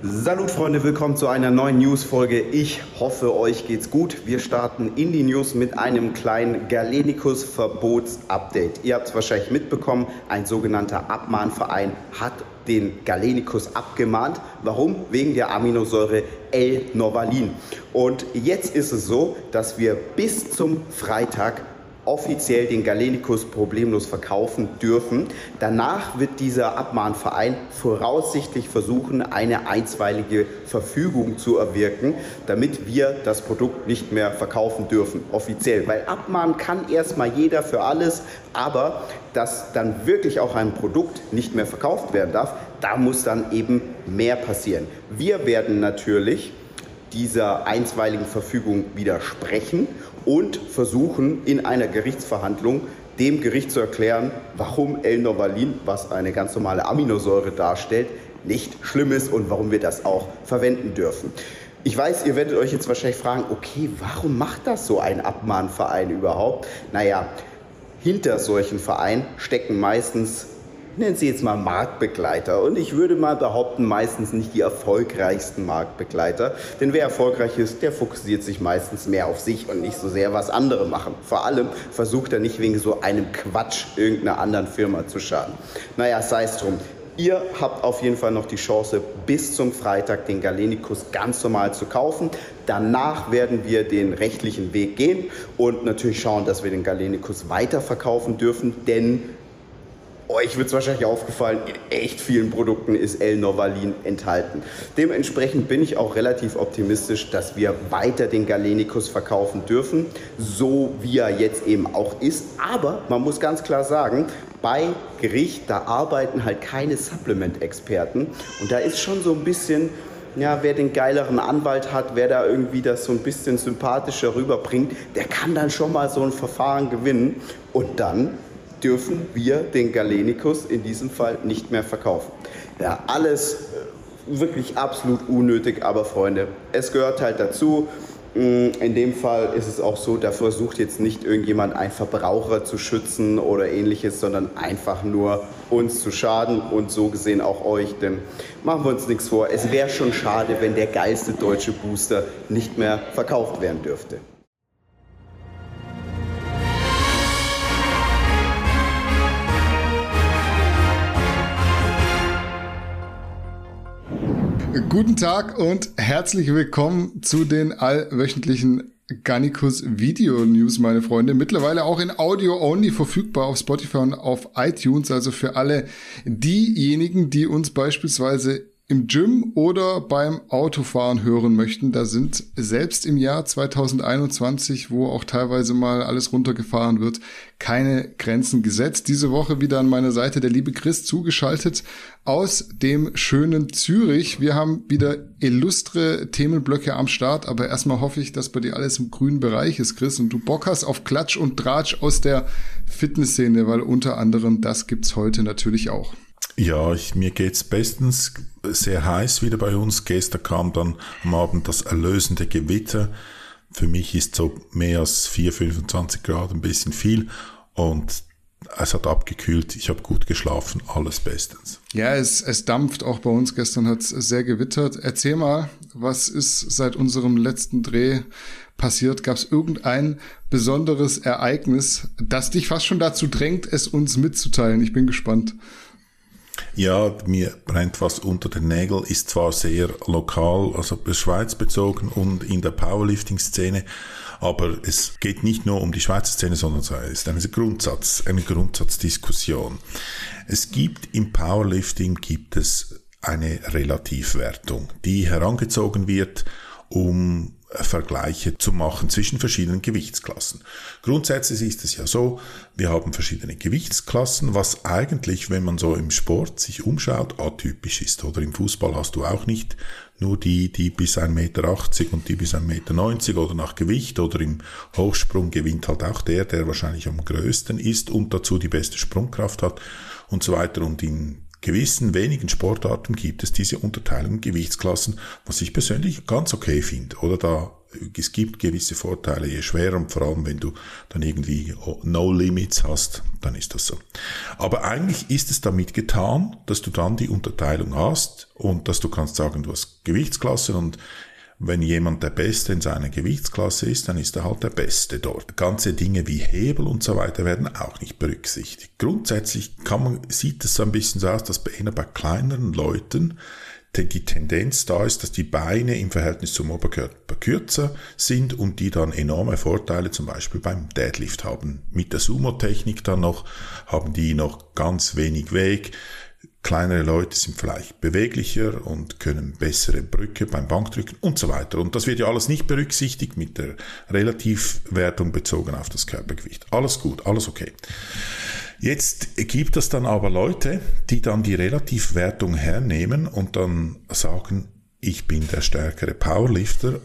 Salut Freunde, willkommen zu einer neuen News-Folge. Ich hoffe, euch geht's gut. Wir starten in die News mit einem kleinen Galenicus-Verbots-Update. Ihr habt es wahrscheinlich mitbekommen, ein sogenannter Abmahnverein hat den Galenicus abgemahnt. Warum? Wegen der Aminosäure L-Novalin. Und jetzt ist es so, dass wir bis zum Freitag offiziell den Galenicus problemlos verkaufen dürfen. Danach wird dieser Abmahnverein voraussichtlich versuchen, eine einstweilige Verfügung zu erwirken, damit wir das Produkt nicht mehr verkaufen dürfen, offiziell. Weil abmahnen kann erstmal jeder für alles, aber dass dann wirklich auch ein Produkt nicht mehr verkauft werden darf, da muss dann eben mehr passieren. Wir werden natürlich dieser einstweiligen Verfügung widersprechen und versuchen in einer Gerichtsverhandlung dem Gericht zu erklären, warum L-Novalin, was eine ganz normale Aminosäure darstellt, nicht schlimm ist und warum wir das auch verwenden dürfen. Ich weiß, ihr werdet euch jetzt wahrscheinlich fragen, okay, warum macht das so ein Abmahnverein überhaupt? Naja, hinter solchen Vereinen stecken meistens nennen Sie jetzt mal Marktbegleiter. Und ich würde mal behaupten, meistens nicht die erfolgreichsten Marktbegleiter. Denn wer erfolgreich ist, der fokussiert sich meistens mehr auf sich und nicht so sehr, was andere machen. Vor allem versucht er nicht wegen so einem Quatsch irgendeiner anderen Firma zu schaden. Naja, sei es drum. Ihr habt auf jeden Fall noch die Chance, bis zum Freitag den Galenicus ganz normal zu kaufen. Danach werden wir den rechtlichen Weg gehen und natürlich schauen, dass wir den Galenicus weiterverkaufen dürfen, denn euch wird es wahrscheinlich aufgefallen, in echt vielen Produkten ist L-Novalin enthalten. Dementsprechend bin ich auch relativ optimistisch, dass wir weiter den Galenicus verkaufen dürfen, so wie er jetzt eben auch ist. Aber man muss ganz klar sagen, bei Gericht, da arbeiten halt keine Supplement-Experten. Und da ist schon so ein bisschen ja, wer den geileren Anwalt hat, wer da irgendwie das so ein bisschen sympathischer rüberbringt, der kann dann schon mal so ein Verfahren gewinnen. Und dann dürfen wir den Galenicus in diesem Fall nicht mehr verkaufen. Ja, alles äh, wirklich absolut unnötig, aber Freunde, es gehört halt dazu. Mm, in dem Fall ist es auch so, da versucht jetzt nicht irgendjemand einen Verbraucher zu schützen oder ähnliches, sondern einfach nur uns zu schaden und so gesehen auch euch. Denn machen wir uns nichts vor, es wäre schon schade, wenn der geilste deutsche Booster nicht mehr verkauft werden dürfte. Guten Tag und herzlich willkommen zu den allwöchentlichen Garnicus Video News, meine Freunde. Mittlerweile auch in Audio Only verfügbar auf Spotify und auf iTunes. Also für alle diejenigen, die uns beispielsweise im Gym oder beim Autofahren hören möchten. Da sind selbst im Jahr 2021, wo auch teilweise mal alles runtergefahren wird, keine Grenzen gesetzt. Diese Woche wieder an meiner Seite der liebe Chris zugeschaltet aus dem schönen Zürich. Wir haben wieder illustre Themenblöcke am Start, aber erstmal hoffe ich, dass bei dir alles im grünen Bereich ist, Chris, und du Bock hast auf Klatsch und Tratsch aus der Fitnessszene, weil unter anderem das gibt's heute natürlich auch. Ja, ich, mir geht's bestens. Sehr heiß wieder bei uns. Gestern kam dann am Abend das erlösende Gewitter. Für mich ist so mehr als 4, 25 Grad ein bisschen viel. Und es hat abgekühlt, ich habe gut geschlafen, alles bestens. Ja, es, es dampft auch bei uns. Gestern hat es sehr gewittert. Erzähl mal, was ist seit unserem letzten Dreh passiert? Gab es irgendein besonderes Ereignis, das dich fast schon dazu drängt, es uns mitzuteilen? Ich bin gespannt. Ja, mir brennt was unter den Nägeln, ist zwar sehr lokal, also Schweiz bezogen und in der Powerlifting-Szene, aber es geht nicht nur um die Schweizer Szene, sondern es ist eine Grundsatz, eine Grundsatzdiskussion. Es gibt im Powerlifting gibt es eine Relativwertung, die herangezogen wird, um Vergleiche zu machen zwischen verschiedenen Gewichtsklassen. Grundsätzlich ist es ja so, wir haben verschiedene Gewichtsklassen, was eigentlich, wenn man so im Sport sich umschaut, atypisch ist. Oder im Fußball hast du auch nicht nur die, die bis 1,80 Meter und die bis 1,90 Meter oder nach Gewicht oder im Hochsprung gewinnt halt auch der, der wahrscheinlich am größten ist und dazu die beste Sprungkraft hat und so weiter. Und in gewissen wenigen Sportarten gibt es diese Unterteilung in Gewichtsklassen, was ich persönlich ganz okay finde. Oder da es gibt gewisse Vorteile, je schwerer und vor allem, wenn du dann irgendwie No Limits hast, dann ist das so. Aber eigentlich ist es damit getan, dass du dann die Unterteilung hast und dass du kannst sagen, du hast Gewichtsklassen und wenn jemand der Beste in seiner Gewichtsklasse ist, dann ist er halt der Beste dort. Ganze Dinge wie Hebel und so weiter werden auch nicht berücksichtigt. Grundsätzlich kann man, sieht es so ein bisschen so aus, dass bei, bei kleineren Leuten die Tendenz da ist, dass die Beine im Verhältnis zum Oberkörper kürzer sind und die dann enorme Vorteile zum Beispiel beim Deadlift haben. Mit der Sumo-Technik dann noch haben die noch ganz wenig Weg. Kleinere Leute sind vielleicht beweglicher und können bessere Brücke beim Bankdrücken und so weiter. Und das wird ja alles nicht berücksichtigt mit der Relativwertung bezogen auf das Körpergewicht. Alles gut, alles okay. Jetzt gibt es dann aber Leute, die dann die Relativwertung hernehmen und dann sagen, ich bin der stärkere Powerlifter,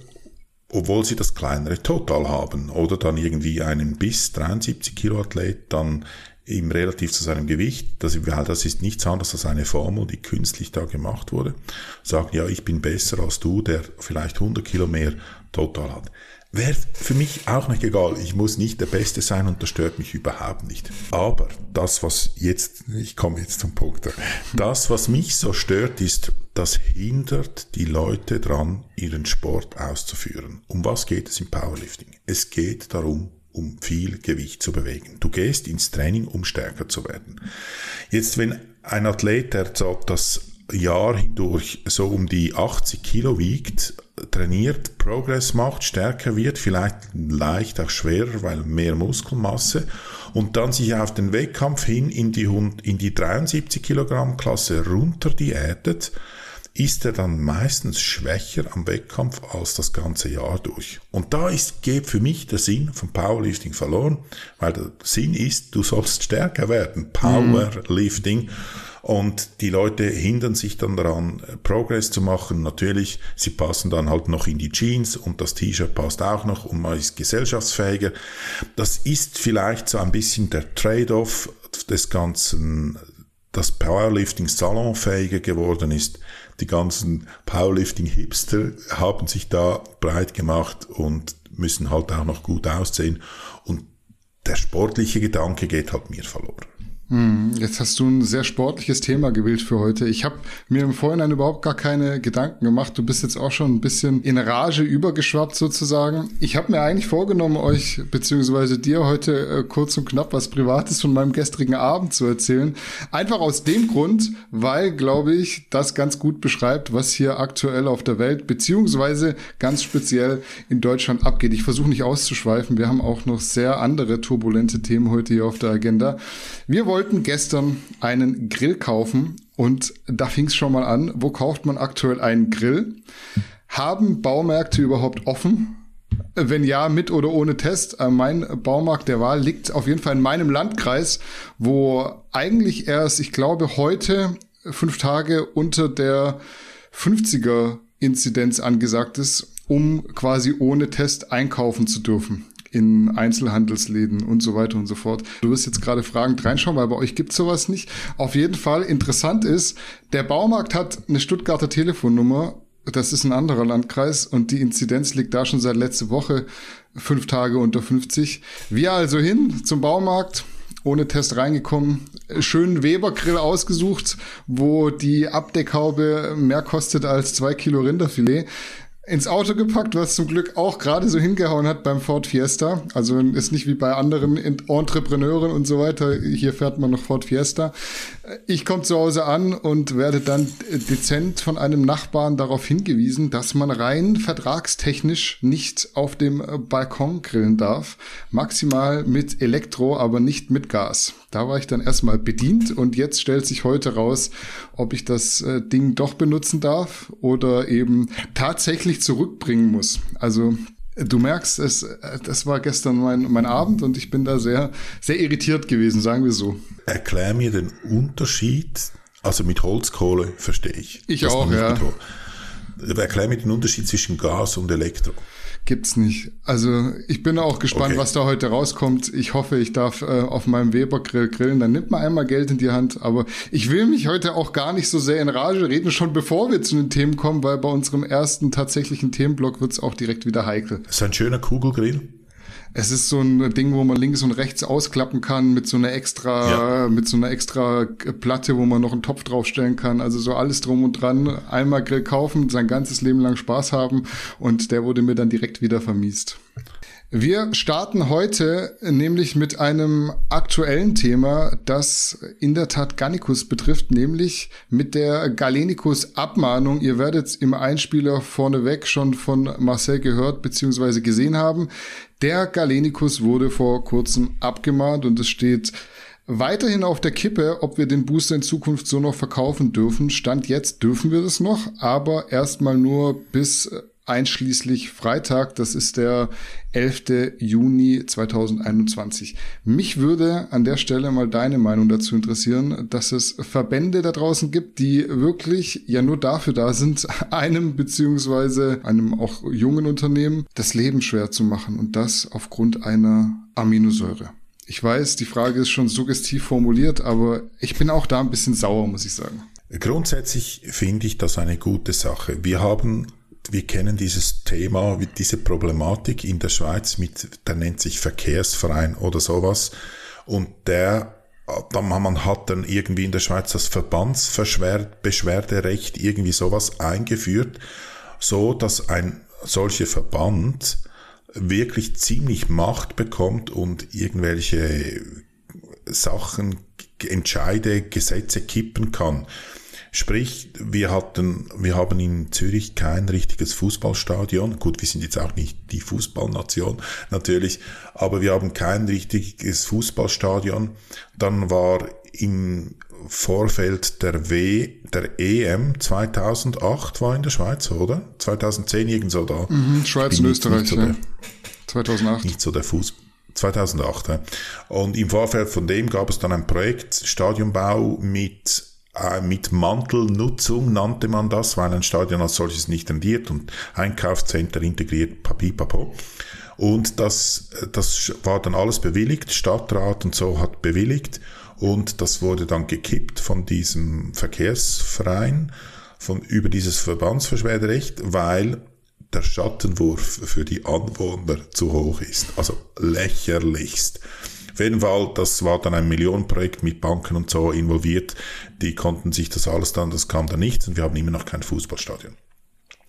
obwohl sie das kleinere Total haben. Oder dann irgendwie einen bis 73 Kilo Athlet dann im relativ zu seinem Gewicht, das, das ist nichts anderes als eine Formel, die künstlich da gemacht wurde, sagen, ja, ich bin besser als du, der vielleicht 100 Kilo mehr Total hat. Wäre für mich auch nicht egal. Ich muss nicht der Beste sein und das stört mich überhaupt nicht. Aber das, was jetzt, ich komme jetzt zum Punkt, das, was mich so stört, ist, das hindert die Leute dran, ihren Sport auszuführen. Um was geht es im Powerlifting? Es geht darum, um viel Gewicht zu bewegen. Du gehst ins Training, um stärker zu werden. Jetzt, wenn ein Athlet, der das Jahr hindurch so um die 80 Kilo wiegt, trainiert, Progress macht, stärker wird, vielleicht leicht auch schwerer, weil mehr Muskelmasse und dann sich auf den Wettkampf hin in die, in die 73 Kilogramm Klasse runter diätet, ist er dann meistens schwächer am Wettkampf als das ganze Jahr durch. Und da ist, geht für mich der Sinn von Powerlifting verloren, weil der Sinn ist, du sollst stärker werden. Powerlifting. Mhm. Und die Leute hindern sich dann daran, Progress zu machen. Natürlich, sie passen dann halt noch in die Jeans und das T-Shirt passt auch noch und man ist gesellschaftsfähiger. Das ist vielleicht so ein bisschen der Trade-off des Ganzen, dass Powerlifting salonfähiger geworden ist. Die ganzen Powerlifting-Hipster haben sich da breit gemacht und müssen halt auch noch gut aussehen. Und der sportliche Gedanke geht halt mir verloren. Hm, jetzt hast du ein sehr sportliches Thema gewählt für heute. Ich habe mir im Vorhinein überhaupt gar keine Gedanken gemacht. Du bist jetzt auch schon ein bisschen in Rage übergeschwappt sozusagen. Ich habe mir eigentlich vorgenommen, euch beziehungsweise dir heute äh, kurz und knapp was Privates von meinem gestrigen Abend zu erzählen. Einfach aus dem Grund, weil, glaube ich, das ganz gut beschreibt, was hier aktuell auf der Welt beziehungsweise ganz speziell in Deutschland abgeht. Ich versuche nicht auszuschweifen. Wir haben auch noch sehr andere turbulente Themen heute hier auf der Agenda. Wir wollen wollten gestern einen Grill kaufen und da fing es schon mal an. Wo kauft man aktuell einen Grill? Haben Baumärkte überhaupt offen? Wenn ja, mit oder ohne Test. Äh, mein Baumarkt der Wahl liegt auf jeden Fall in meinem Landkreis, wo eigentlich erst, ich glaube, heute fünf Tage unter der 50er Inzidenz angesagt ist, um quasi ohne Test einkaufen zu dürfen in Einzelhandelsläden und so weiter und so fort. Du wirst jetzt gerade fragend reinschauen, weil bei euch gibt sowas nicht. Auf jeden Fall interessant ist, der Baumarkt hat eine Stuttgarter Telefonnummer. Das ist ein anderer Landkreis und die Inzidenz liegt da schon seit letzte Woche fünf Tage unter 50. Wir also hin zum Baumarkt, ohne Test reingekommen, schönen Weber-Grill ausgesucht, wo die Abdeckhaube mehr kostet als zwei Kilo Rinderfilet ins Auto gepackt, was zum Glück auch gerade so hingehauen hat beim Ford Fiesta. Also ist nicht wie bei anderen Entrepreneuren und so weiter. Hier fährt man noch Ford Fiesta. Ich komme zu Hause an und werde dann dezent von einem Nachbarn darauf hingewiesen, dass man rein vertragstechnisch nicht auf dem Balkon grillen darf. Maximal mit Elektro, aber nicht mit Gas. Da war ich dann erstmal bedient und jetzt stellt sich heute raus, ob ich das äh, Ding doch benutzen darf oder eben tatsächlich zurückbringen muss. Also Du merkst, es, äh, das war gestern mein, mein Abend und ich bin da sehr, sehr irritiert gewesen, sagen wir so. Erklär mir den Unterschied. Also mit Holzkohle verstehe ich. Ich auch, ja. erklär mir den Unterschied zwischen Gas und Elektro. Gibt's nicht. Also ich bin auch gespannt, okay. was da heute rauskommt. Ich hoffe, ich darf äh, auf meinem Weber-Grill grillen. Dann nimmt man einmal Geld in die Hand. Aber ich will mich heute auch gar nicht so sehr in Rage reden, schon bevor wir zu den Themen kommen, weil bei unserem ersten tatsächlichen Themenblock wird's auch direkt wieder heikel. Das ist ein schöner Kugelgrill. Es ist so ein Ding, wo man links und rechts ausklappen kann mit so einer extra, ja. mit so einer extra Platte, wo man noch einen Topf draufstellen kann. Also so alles drum und dran. Einmal Grill kaufen, sein ganzes Leben lang Spaß haben und der wurde mir dann direkt wieder vermiest. Wir starten heute nämlich mit einem aktuellen Thema, das in der Tat Gannikus betrifft, nämlich mit der Galenicus-Abmahnung. Ihr werdet im Einspieler vorneweg schon von Marcel gehört bzw. gesehen haben. Der Galenicus wurde vor kurzem abgemahnt und es steht weiterhin auf der Kippe, ob wir den Booster in Zukunft so noch verkaufen dürfen. Stand jetzt dürfen wir das noch, aber erstmal nur bis einschließlich Freitag, das ist der 11. Juni 2021. Mich würde an der Stelle mal deine Meinung dazu interessieren, dass es Verbände da draußen gibt, die wirklich ja nur dafür da sind, einem beziehungsweise einem auch jungen Unternehmen das Leben schwer zu machen und das aufgrund einer Aminosäure. Ich weiß, die Frage ist schon suggestiv formuliert, aber ich bin auch da ein bisschen sauer, muss ich sagen. Grundsätzlich finde ich das eine gute Sache. Wir haben wir kennen dieses Thema, diese Problematik in der Schweiz mit, der nennt sich Verkehrsverein oder sowas. Und der, man hat dann irgendwie in der Schweiz das Verbandsbeschwerderecht irgendwie sowas eingeführt, so dass ein solcher Verband wirklich ziemlich Macht bekommt und irgendwelche Sachen, Entscheide, Gesetze kippen kann. Sprich, wir hatten, wir haben in Zürich kein richtiges Fußballstadion. Gut, wir sind jetzt auch nicht die Fußballnation, natürlich, aber wir haben kein richtiges Fußballstadion. Dann war im Vorfeld der W, der EM 2008 war in der Schweiz, oder? 2010 irgendwo da. Mhm, Schweiz und Österreich, so ja. 2008. Nicht so der Fußball. 2008. Und im Vorfeld von dem gab es dann ein Projekt Stadionbau mit mit Mantelnutzung nannte man das, weil ein Stadion als solches nicht rendiert und Einkaufscenter integriert, papipapo. Und das, das war dann alles bewilligt, Stadtrat und so hat bewilligt und das wurde dann gekippt von diesem Verkehrsverein, von, über dieses Verbandsverschwerderecht, weil der Schattenwurf für die Anwohner zu hoch ist. Also lächerlichst. Auf jeden Fall, das war dann ein Millionenprojekt mit Banken und so involviert. Die konnten sich das alles dann, das kam dann nichts und wir haben immer noch kein Fußballstadion.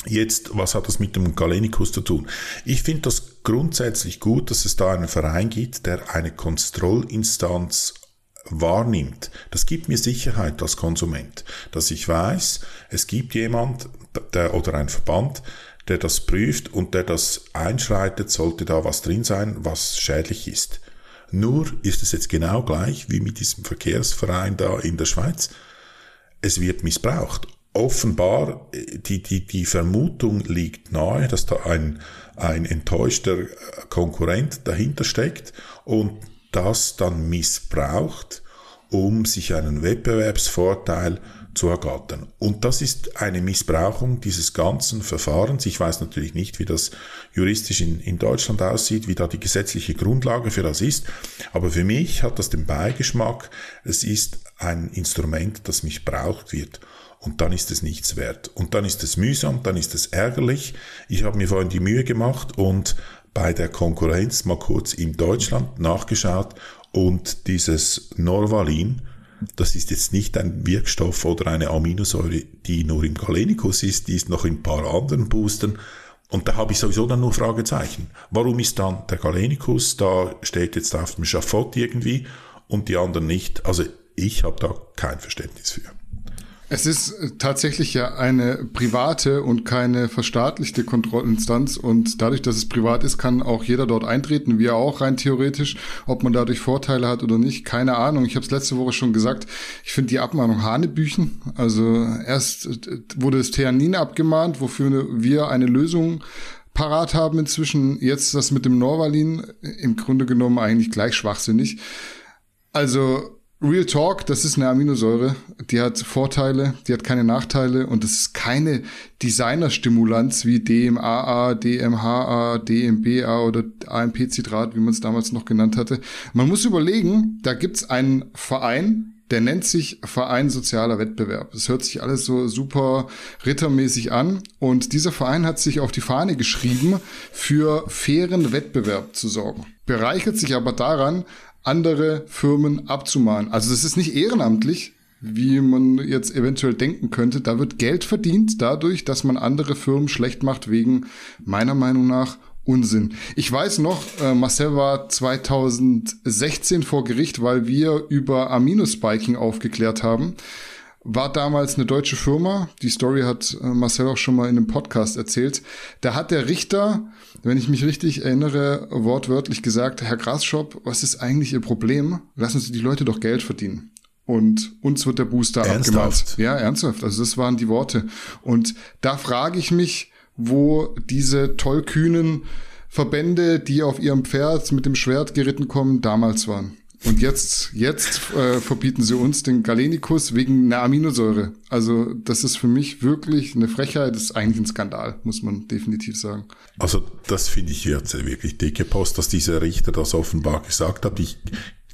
Jetzt, was hat das mit dem Galenikus zu tun? Ich finde das grundsätzlich gut, dass es da einen Verein gibt, der eine Kontrollinstanz wahrnimmt. Das gibt mir Sicherheit als Konsument, dass ich weiß, es gibt jemand der, oder ein Verband, der das prüft und der das einschreitet, sollte da was drin sein, was schädlich ist. Nur ist es jetzt genau gleich wie mit diesem Verkehrsverein da in der Schweiz. Es wird missbraucht. Offenbar, die, die, die Vermutung liegt nahe, dass da ein, ein enttäuschter Konkurrent dahinter steckt und das dann missbraucht, um sich einen Wettbewerbsvorteil zu ergattern. Und das ist eine Missbrauchung dieses ganzen Verfahrens. Ich weiß natürlich nicht, wie das juristisch in, in Deutschland aussieht, wie da die gesetzliche Grundlage für das ist. Aber für mich hat das den Beigeschmack, es ist ein Instrument, das missbraucht wird. Und dann ist es nichts wert. Und dann ist es mühsam, dann ist es ärgerlich. Ich habe mir vorhin die Mühe gemacht und bei der Konkurrenz mal kurz in Deutschland nachgeschaut und dieses Norvalin, das ist jetzt nicht ein Wirkstoff oder eine Aminosäure, die nur im Galenicus ist, die ist noch in ein paar anderen Boostern. Und da habe ich sowieso dann nur Fragezeichen. Warum ist dann der Galenicus, da steht jetzt auf dem Schafott irgendwie und die anderen nicht? Also ich habe da kein Verständnis für. Es ist äh, tatsächlich ja eine private und keine verstaatlichte Kontrollinstanz und dadurch, dass es privat ist, kann auch jeder dort eintreten, wir auch rein theoretisch. Ob man dadurch Vorteile hat oder nicht, keine Ahnung. Ich habe es letzte Woche schon gesagt, ich finde die Abmahnung Hanebüchen. Also erst äh, wurde das Theanin abgemahnt, wofür wir eine Lösung parat haben inzwischen. Jetzt das mit dem Norvalin, im Grunde genommen eigentlich gleich schwachsinnig. Also Real Talk, das ist eine Aminosäure, die hat Vorteile, die hat keine Nachteile und das ist keine Designerstimulanz wie DMAA, DMHA, DMBA oder AMP-Citrat, wie man es damals noch genannt hatte. Man muss überlegen, da gibt's einen Verein, der nennt sich Verein Sozialer Wettbewerb. Das hört sich alles so super rittermäßig an. Und dieser Verein hat sich auf die Fahne geschrieben, für fairen Wettbewerb zu sorgen. Bereichert sich aber daran, andere Firmen abzumahnen. Also das ist nicht ehrenamtlich, wie man jetzt eventuell denken könnte. Da wird Geld verdient dadurch, dass man andere Firmen schlecht macht wegen meiner Meinung nach Unsinn. Ich weiß noch, äh, Marcel war 2016 vor Gericht, weil wir über Aminospiking aufgeklärt haben. War damals eine deutsche Firma. Die Story hat äh, Marcel auch schon mal in einem Podcast erzählt. Da hat der Richter, wenn ich mich richtig erinnere, wortwörtlich gesagt, Herr Grasschop, was ist eigentlich Ihr Problem? Lassen Sie die Leute doch Geld verdienen. Und uns wird der Booster ernsthaft? abgemalt. Ja, ernsthaft. Also das waren die Worte. Und da frage ich mich, wo diese tollkühnen Verbände, die auf ihrem Pferd mit dem Schwert geritten kommen, damals waren. Und jetzt, jetzt äh, verbieten sie uns den Galenikus wegen einer Aminosäure. Also das ist für mich wirklich eine Frechheit, das ist eigentlich ein Skandal, muss man definitiv sagen. Also das finde ich jetzt wirklich dicke Post, dass dieser Richter das offenbar gesagt hat. Ich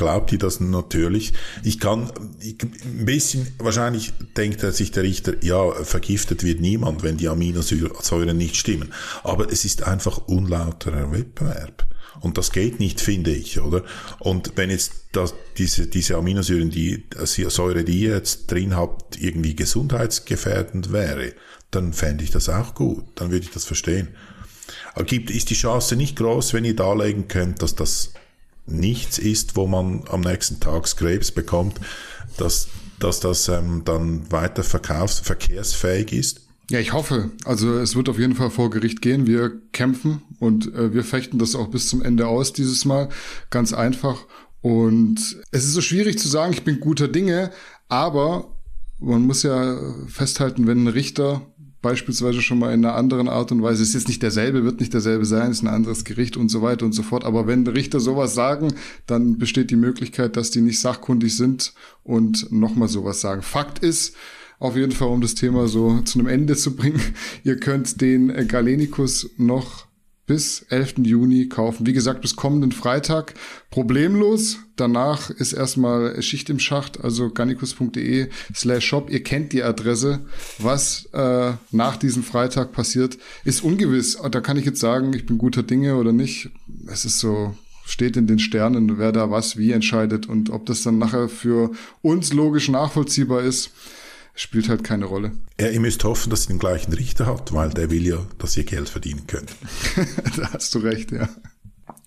glaubt die das natürlich. Ich kann ich, ein bisschen, wahrscheinlich denkt er sich der Richter, ja, vergiftet wird niemand, wenn die Aminosäuren nicht stimmen. Aber es ist einfach unlauterer Wettbewerb. Und das geht nicht, finde ich, oder? Und wenn jetzt das, diese, diese Aminosäuren, die Säure, die ihr jetzt drin habt, irgendwie gesundheitsgefährdend wäre, dann fände ich das auch gut. Dann würde ich das verstehen. Gibt, ist die Chance nicht groß, wenn ihr darlegen könnt, dass das nichts ist, wo man am nächsten Tag Krebs bekommt, dass, dass das ähm, dann weiter verkaufs-, verkehrsfähig ist? Ja, ich hoffe. Also es wird auf jeden Fall vor Gericht gehen. Wir kämpfen und äh, wir fechten das auch bis zum Ende aus dieses Mal. Ganz einfach. Und es ist so schwierig zu sagen, ich bin guter Dinge, aber man muss ja festhalten, wenn ein Richter beispielsweise schon mal in einer anderen Art und Weise, ist jetzt nicht derselbe, wird nicht derselbe sein, ist ein anderes Gericht und so weiter und so fort. Aber wenn Richter sowas sagen, dann besteht die Möglichkeit, dass die nicht sachkundig sind und nochmal sowas sagen. Fakt ist, auf jeden Fall, um das Thema so zu einem Ende zu bringen, ihr könnt den Galenicus noch bis 11. Juni kaufen. Wie gesagt, bis kommenden Freitag problemlos. Danach ist erstmal Schicht im Schacht, also garnicus.de slash shop. Ihr kennt die Adresse. Was äh, nach diesem Freitag passiert, ist ungewiss. Da kann ich jetzt sagen, ich bin guter Dinge oder nicht. Es ist so, steht in den Sternen, wer da was wie entscheidet und ob das dann nachher für uns logisch nachvollziehbar ist spielt halt keine Rolle. Ja, ihr müsst hoffen, dass ihr den gleichen Richter habt, weil der will ja, dass ihr Geld verdienen könnt. da hast du recht, ja.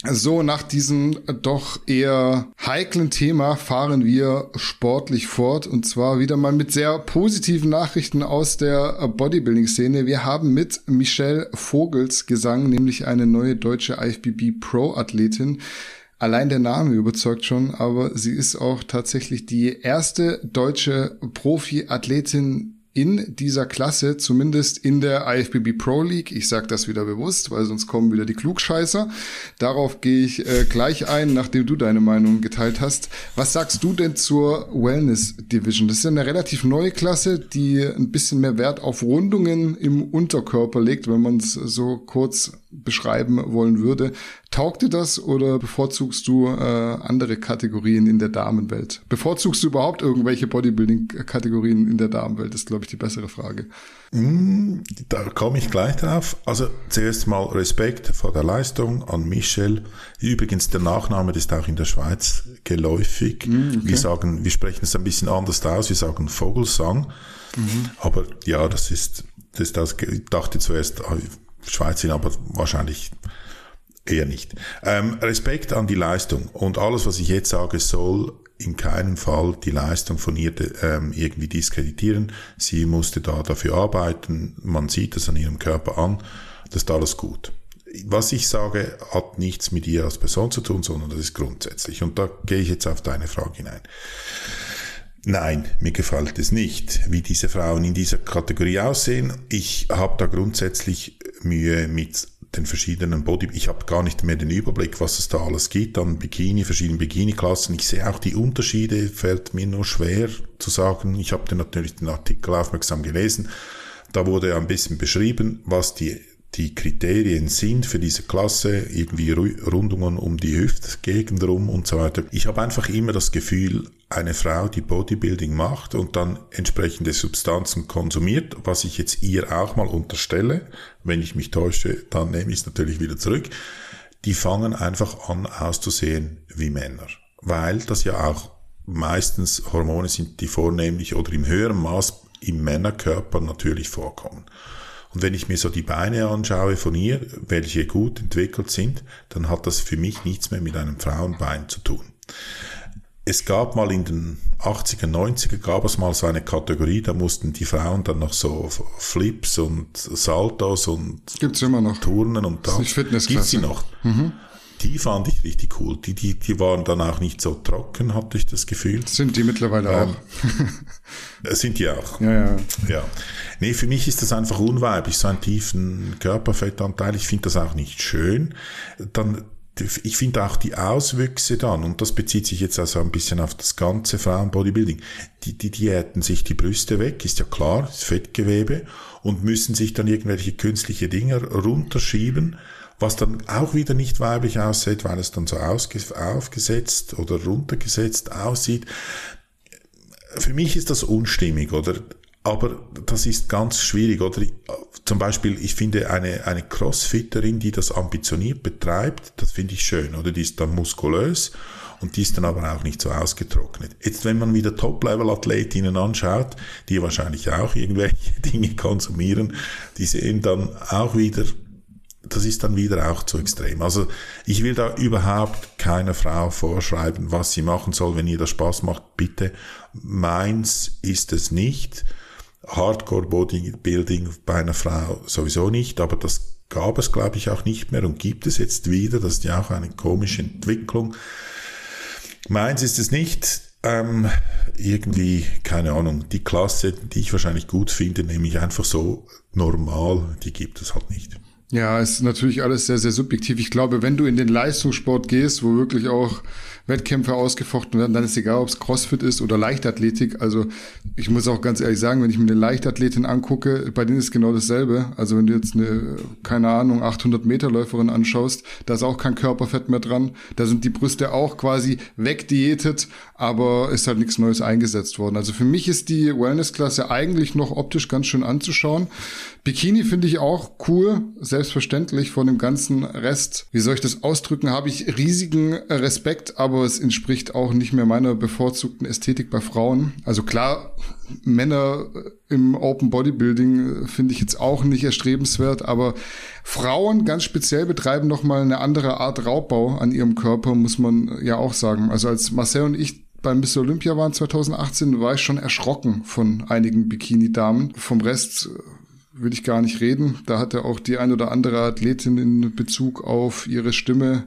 So, nach diesem doch eher heiklen Thema fahren wir sportlich fort und zwar wieder mal mit sehr positiven Nachrichten aus der Bodybuilding-Szene. Wir haben mit Michelle Vogels Gesang nämlich eine neue deutsche IFBB Pro-Athletin, Allein der Name überzeugt schon, aber sie ist auch tatsächlich die erste deutsche Profi-Athletin in dieser Klasse, zumindest in der IFBB Pro League. Ich sage das wieder bewusst, weil sonst kommen wieder die Klugscheißer. Darauf gehe ich äh, gleich ein, nachdem du deine Meinung geteilt hast. Was sagst du denn zur Wellness Division? Das ist eine relativ neue Klasse, die ein bisschen mehr Wert auf Rundungen im Unterkörper legt, wenn man es so kurz beschreiben wollen würde. Taugt dir das oder bevorzugst du äh, andere Kategorien in der Damenwelt? Bevorzugst du überhaupt irgendwelche Bodybuilding-Kategorien in der Damenwelt? ist, glaube ich, die bessere Frage. Mm, da komme ich gleich drauf. Also zuerst mal Respekt vor der Leistung an Michel. Übrigens, der Nachname ist auch in der Schweiz geläufig. Mm, okay. Wir sagen, wir sprechen es ein bisschen anders aus. Wir sagen Vogelsang. Mhm. Aber ja, das ist, das das, ich dachte zuerst, ah, Schweizerin, aber wahrscheinlich Eher nicht. Ähm, Respekt an die Leistung. Und alles, was ich jetzt sage, soll in keinem Fall die Leistung von ihr ähm, irgendwie diskreditieren. Sie musste da dafür arbeiten. Man sieht es an ihrem Körper an. Das ist alles gut. Was ich sage, hat nichts mit ihr als Person zu tun, sondern das ist grundsätzlich. Und da gehe ich jetzt auf deine Frage hinein. Nein, mir gefällt es nicht, wie diese Frauen in dieser Kategorie aussehen. Ich habe da grundsätzlich Mühe mit den verschiedenen Body, ich habe gar nicht mehr den Überblick, was es da alles gibt an Bikini, verschiedenen Bikini-Klassen. Ich sehe auch die Unterschiede, fällt mir nur schwer zu sagen. Ich habe natürlich den Artikel aufmerksam gelesen. Da wurde ein bisschen beschrieben, was die die Kriterien sind für diese Klasse, irgendwie Rundungen um die Hüftgegend rum und so weiter. Ich habe einfach immer das Gefühl, eine Frau, die Bodybuilding macht und dann entsprechende Substanzen konsumiert, was ich jetzt ihr auch mal unterstelle, wenn ich mich täusche, dann nehme ich es natürlich wieder zurück, die fangen einfach an auszusehen wie Männer. Weil das ja auch meistens Hormone sind, die vornehmlich oder im höheren Maß im Männerkörper natürlich vorkommen. Und wenn ich mir so die Beine anschaue von ihr, welche gut entwickelt sind, dann hat das für mich nichts mehr mit einem Frauenbein zu tun. Es gab mal in den 80er, 90er gab es mal so eine Kategorie, da mussten die Frauen dann noch so Flips und Saltos und Gibt's immer noch. Turnen und das. Gibt's sie noch. Mhm. Die fand ich richtig cool. Die, die, die waren dann auch nicht so trocken, hatte ich das Gefühl. Sind die mittlerweile ähm, auch? sind die auch. Ja, ja. ja. Nee, für mich ist das einfach unweiblich, so einen tiefen Körperfettanteil. Ich finde das auch nicht schön. Dann, ich finde auch die Auswüchse dann, und das bezieht sich jetzt also ein bisschen auf das ganze Frauenbodybuilding, die, die diäten sich die Brüste weg, ist ja klar, ist Fettgewebe, und müssen sich dann irgendwelche künstliche Dinge runterschieben, was dann auch wieder nicht weiblich aussieht, weil es dann so aufgesetzt oder runtergesetzt aussieht. Für mich ist das unstimmig, oder? Aber das ist ganz schwierig, oder? Zum Beispiel, ich finde eine, eine Crossfitterin, die das ambitioniert betreibt, das finde ich schön, oder? Die ist dann muskulös und die ist dann aber auch nicht so ausgetrocknet. Jetzt, wenn man wieder Top-Level-Athletinnen anschaut, die wahrscheinlich auch irgendwelche Dinge konsumieren, die sehen dann auch wieder das ist dann wieder auch zu extrem. Also ich will da überhaupt keiner Frau vorschreiben, was sie machen soll. Wenn ihr das Spaß macht, bitte. Meins ist es nicht. Hardcore Bodybuilding bei einer Frau sowieso nicht, aber das gab es, glaube ich, auch nicht mehr und gibt es jetzt wieder. Das ist ja auch eine komische Entwicklung. Meins ist es nicht. Ähm, irgendwie, keine Ahnung, die Klasse, die ich wahrscheinlich gut finde, nämlich einfach so normal, die gibt es halt nicht. Ja, ist natürlich alles sehr, sehr subjektiv. Ich glaube, wenn du in den Leistungssport gehst, wo wirklich auch Wettkämpfe ausgefochten werden, dann ist egal, ob es Crossfit ist oder Leichtathletik. Also ich muss auch ganz ehrlich sagen, wenn ich mir eine Leichtathletin angucke, bei denen ist genau dasselbe. Also wenn du jetzt eine, keine Ahnung, 800 Meter Läuferin anschaust, da ist auch kein Körperfett mehr dran. Da sind die Brüste auch quasi wegdiätet, aber ist halt nichts Neues eingesetzt worden. Also für mich ist die Wellness-Klasse eigentlich noch optisch ganz schön anzuschauen. Bikini finde ich auch cool, selbstverständlich von dem ganzen Rest. Wie soll ich das ausdrücken? Habe ich riesigen Respekt, aber aber es entspricht auch nicht mehr meiner bevorzugten Ästhetik bei Frauen. Also klar, Männer im Open Bodybuilding finde ich jetzt auch nicht erstrebenswert, aber Frauen ganz speziell betreiben noch mal eine andere Art Raubbau an ihrem Körper, muss man ja auch sagen. Also als Marcel und ich beim Mr. Olympia waren 2018, war ich schon erschrocken von einigen Bikini-Damen. Vom Rest will ich gar nicht reden. Da hatte auch die ein oder andere Athletin in Bezug auf ihre Stimme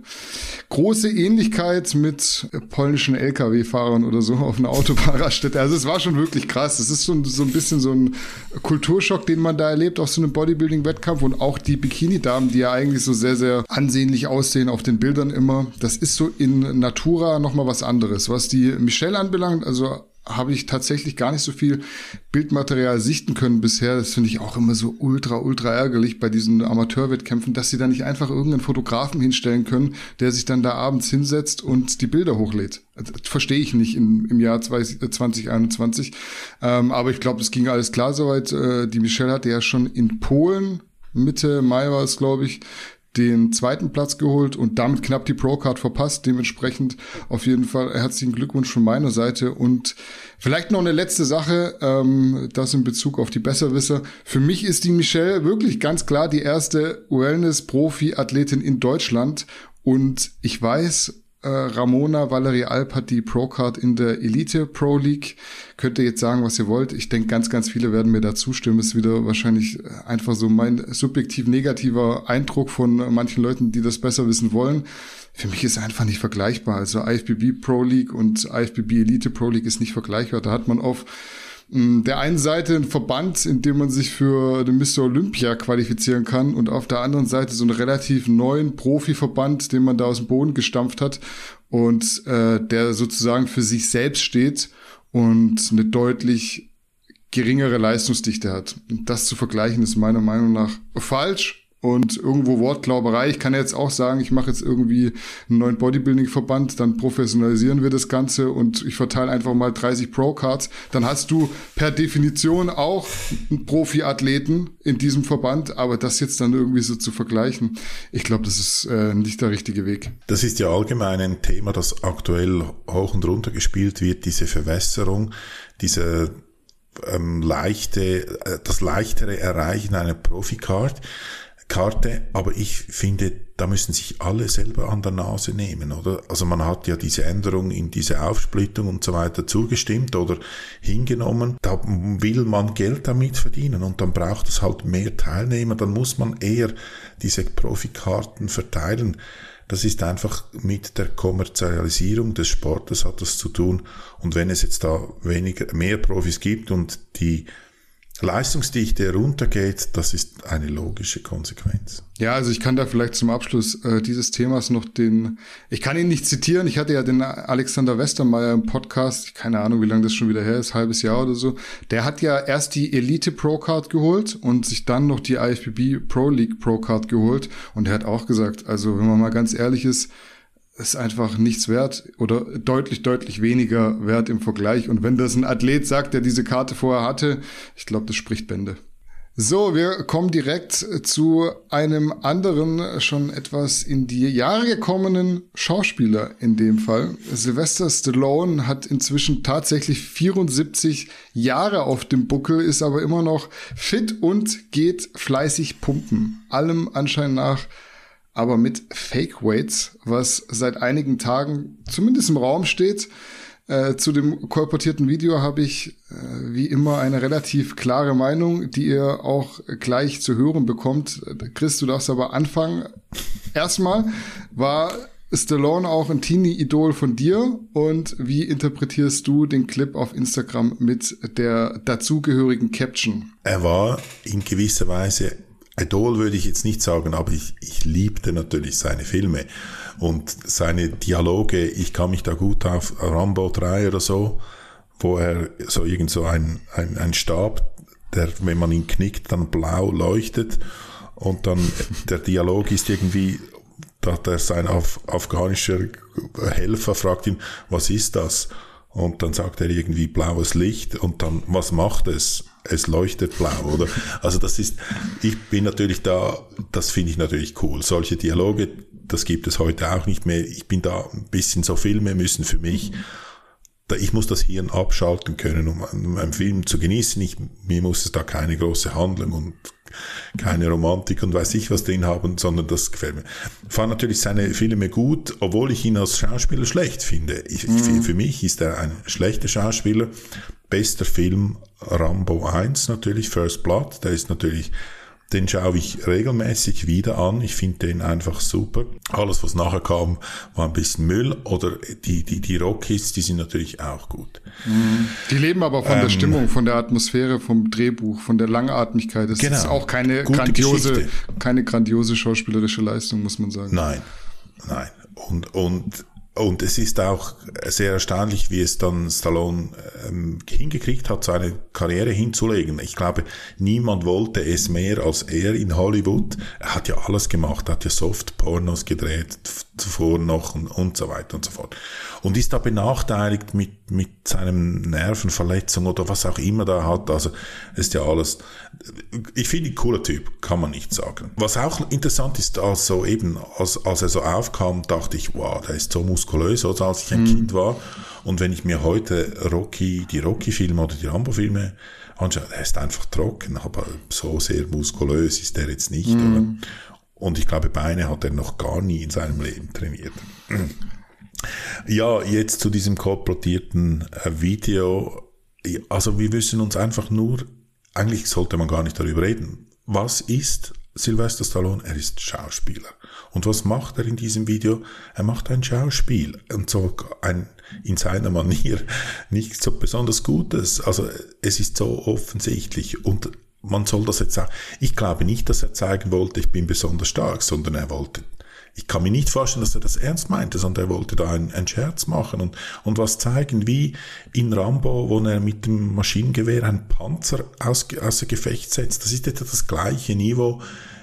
große Ähnlichkeit mit polnischen Lkw-Fahrern oder so auf einer Autofahrerstätte. Also es war schon wirklich krass. Es ist so, so ein bisschen so ein Kulturschock, den man da erlebt auf so einem Bodybuilding-Wettkampf und auch die Bikini-Damen, die ja eigentlich so sehr, sehr ansehnlich aussehen auf den Bildern immer. Das ist so in Natura nochmal was anderes. Was die Michelle anbelangt, also habe ich tatsächlich gar nicht so viel Bildmaterial sichten können bisher. Das finde ich auch immer so ultra, ultra ärgerlich bei diesen Amateurwettkämpfen, dass sie da nicht einfach irgendeinen Fotografen hinstellen können, der sich dann da abends hinsetzt und die Bilder hochlädt. Das verstehe ich nicht im, im Jahr 2021. Ähm, aber ich glaube, es ging alles klar soweit. Äh, die Michelle hatte ja schon in Polen Mitte Mai war es, glaube ich, den zweiten Platz geholt und damit knapp die Pro-Card verpasst. Dementsprechend auf jeden Fall herzlichen Glückwunsch von meiner Seite. Und vielleicht noch eine letzte Sache, ähm, das in Bezug auf die Besserwisser. Für mich ist die Michelle wirklich ganz klar die erste Wellness-Profi-Athletin in Deutschland. Und ich weiß, äh, Ramona Valerie Alp hat die Pro-Card in der Elite Pro League. Könnt ihr jetzt sagen, was ihr wollt. Ich denke, ganz, ganz viele werden mir da zustimmen. Ist wieder wahrscheinlich äh, einfach so mein subjektiv negativer Eindruck von manchen Leuten, die das besser wissen wollen. Für mich ist einfach nicht vergleichbar. Also IFBB Pro League und IFBB Elite Pro League ist nicht vergleichbar. Da hat man hm, der einen Seite ein Verband, in dem man sich für den Mr. Olympia qualifizieren kann und auf der anderen Seite so einen relativ neuen Profiverband, den man da aus dem Boden gestampft hat und äh, der sozusagen für sich selbst steht und eine deutlich geringere Leistungsdichte hat. Das zu vergleichen ist meiner Meinung nach falsch und irgendwo Wortglauberei. Ich kann jetzt auch sagen, ich mache jetzt irgendwie einen neuen Bodybuilding-Verband, dann professionalisieren wir das Ganze und ich verteile einfach mal 30 Pro-Cards. Dann hast du per Definition auch einen Profi-Athleten in diesem Verband, aber das jetzt dann irgendwie so zu vergleichen, ich glaube, das ist äh, nicht der richtige Weg. Das ist ja allgemein ein Thema, das aktuell hoch und runter gespielt wird, diese Verwässerung, diese ähm, leichte, äh, das leichtere Erreichen einer Profi-Card. Karte, aber ich finde, da müssen sich alle selber an der Nase nehmen, oder? Also man hat ja diese Änderung in diese Aufsplittung und so weiter zugestimmt oder hingenommen. Da will man Geld damit verdienen und dann braucht es halt mehr Teilnehmer, dann muss man eher diese Profikarten verteilen. Das ist einfach mit der Kommerzialisierung des Sportes hat das zu tun. Und wenn es jetzt da weniger, mehr Profis gibt und die Leistungsdichte runtergeht, das ist eine logische Konsequenz. Ja, also ich kann da vielleicht zum Abschluss äh, dieses Themas noch den, ich kann ihn nicht zitieren, ich hatte ja den Alexander Westermeier im Podcast, keine Ahnung, wie lange das schon wieder her ist, halbes Jahr oder so, der hat ja erst die Elite Pro Card geholt und sich dann noch die IFBB Pro League Pro Card geholt. Und er hat auch gesagt, also wenn man mal ganz ehrlich ist, ist einfach nichts wert oder deutlich, deutlich weniger wert im Vergleich. Und wenn das ein Athlet sagt, der diese Karte vorher hatte, ich glaube, das spricht Bände. So, wir kommen direkt zu einem anderen, schon etwas in die Jahre gekommenen Schauspieler in dem Fall. Sylvester Stallone hat inzwischen tatsächlich 74 Jahre auf dem Buckel, ist aber immer noch fit und geht fleißig pumpen. Allem Anschein nach aber mit Fake Weights, was seit einigen Tagen zumindest im Raum steht. Äh, zu dem kolportierten Video habe ich äh, wie immer eine relativ klare Meinung, die ihr auch gleich zu hören bekommt. Chris, du darfst aber anfangen. Erstmal war Stallone auch ein Teenie-Idol von dir und wie interpretierst du den Clip auf Instagram mit der dazugehörigen Caption? Er war in gewisser Weise Idol würde ich jetzt nicht sagen, aber ich, ich liebte natürlich seine Filme und seine Dialoge. Ich kann mich da gut auf Rambo 3 oder so, wo er so irgend so ein, ein, ein Stab, der, wenn man ihn knickt, dann blau leuchtet und dann der Dialog ist irgendwie, da der sein Af afghanischer Helfer fragt ihn, was ist das? Und dann sagt er irgendwie blaues Licht und dann, was macht es? Es leuchtet blau, oder? Also das ist, ich bin natürlich da, das finde ich natürlich cool. Solche Dialoge, das gibt es heute auch nicht mehr. Ich bin da ein bisschen so Filme müssen für mich, ich muss das Hirn abschalten können, um einen Film zu genießen. Ich, mir muss es da keine große Handlung und keine Romantik und weiß ich was drin haben, sondern das gefällt mir. Ich fand natürlich seine Filme gut, obwohl ich ihn als Schauspieler schlecht finde. Ich, mhm. Für mich ist er ein schlechter Schauspieler. Bester Film Rambo 1 natürlich, First Blood, der ist natürlich den schaue ich regelmäßig wieder an. Ich finde den einfach super. Alles, was nachher kam, war ein bisschen Müll. Oder die, die, die Rockies, die sind natürlich auch gut. Die leben aber von ähm, der Stimmung, von der Atmosphäre, vom Drehbuch, von der Langatmigkeit. Das genau. ist auch keine grandiose, keine grandiose schauspielerische Leistung, muss man sagen. Nein, nein. Und, und und es ist auch sehr erstaunlich, wie es dann Stallone ähm, hingekriegt hat, seine Karriere hinzulegen. Ich glaube, niemand wollte es mehr als er in Hollywood. Er hat ja alles gemacht, hat ja Soft-Pornos gedreht, zuvor noch und, und so weiter und so fort. Und ist da benachteiligt mit, mit seinem Nervenverletzung oder was auch immer da hat. Also ist ja alles. Ich finde, cooler Typ, kann man nicht sagen. Was auch interessant ist, also eben, als, als er so aufkam, dachte ich, wow, der ist so muskulös, also als ich ein mhm. Kind war. Und wenn ich mir heute Rocky, die Rocky-Filme oder die Rambo-Filme anschaue, er ist einfach trocken, aber so sehr muskulös ist er jetzt nicht. Mhm. Und ich glaube, Beine hat er noch gar nie in seinem Leben trainiert. Ja, jetzt zu diesem kolportierten äh, Video. Also wir wissen uns einfach nur, eigentlich sollte man gar nicht darüber reden. Was ist Sylvester Stallone, er ist Schauspieler. Und was macht er in diesem Video? Er macht ein Schauspiel und so ein in seiner Manier nicht so besonders Gutes. Also es ist so offensichtlich und man soll das jetzt auch. Ich glaube nicht, dass er zeigen wollte, ich bin besonders stark, sondern er wollte ich kann mir nicht vorstellen, dass er das ernst meinte, sondern er wollte da einen, einen Scherz machen und, und was zeigen, wie in Rambo, wo er mit dem Maschinengewehr einen Panzer aus, außer Gefecht setzt. Das ist etwa das gleiche Niveau,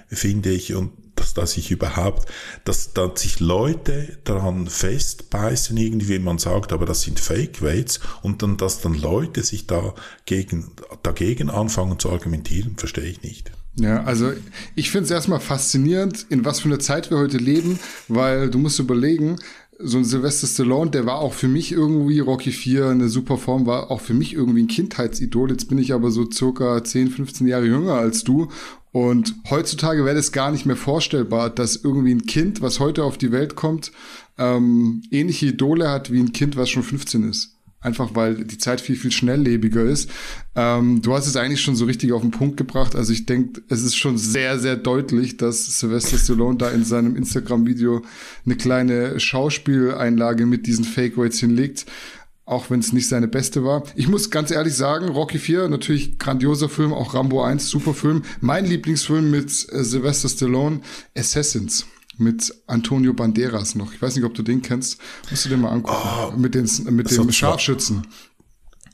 finde ich, und dass, dass ich überhaupt, dass, dass sich Leute daran festbeißen, irgendwie, wie man sagt, aber das sind Fake Weights, und dann, dass dann Leute sich dagegen, dagegen anfangen zu argumentieren, verstehe ich nicht. Ja, also ich finde es erstmal faszinierend, in was für einer Zeit wir heute leben, weil du musst überlegen, so ein Sylvester Stallone, der war auch für mich irgendwie, Rocky 4, eine super Form, war auch für mich irgendwie ein Kindheitsidol. Jetzt bin ich aber so circa 10, 15 Jahre jünger als du. Und heutzutage wäre das gar nicht mehr vorstellbar, dass irgendwie ein Kind, was heute auf die Welt kommt, ähm, ähnliche Idole hat wie ein Kind, was schon 15 ist einfach weil die Zeit viel, viel schnelllebiger ist. Ähm, du hast es eigentlich schon so richtig auf den Punkt gebracht. Also ich denke, es ist schon sehr, sehr deutlich, dass Sylvester Stallone da in seinem Instagram-Video eine kleine Schauspieleinlage mit diesen Fake Weights hinlegt. Auch wenn es nicht seine beste war. Ich muss ganz ehrlich sagen, Rocky 4, natürlich grandioser Film, auch Rambo 1, super Film. Mein Lieblingsfilm mit äh, Sylvester Stallone, Assassins mit Antonio Banderas noch. Ich weiß nicht, ob du den kennst. Musst du den mal angucken. Oh, mit, den, mit dem Scharfschützen.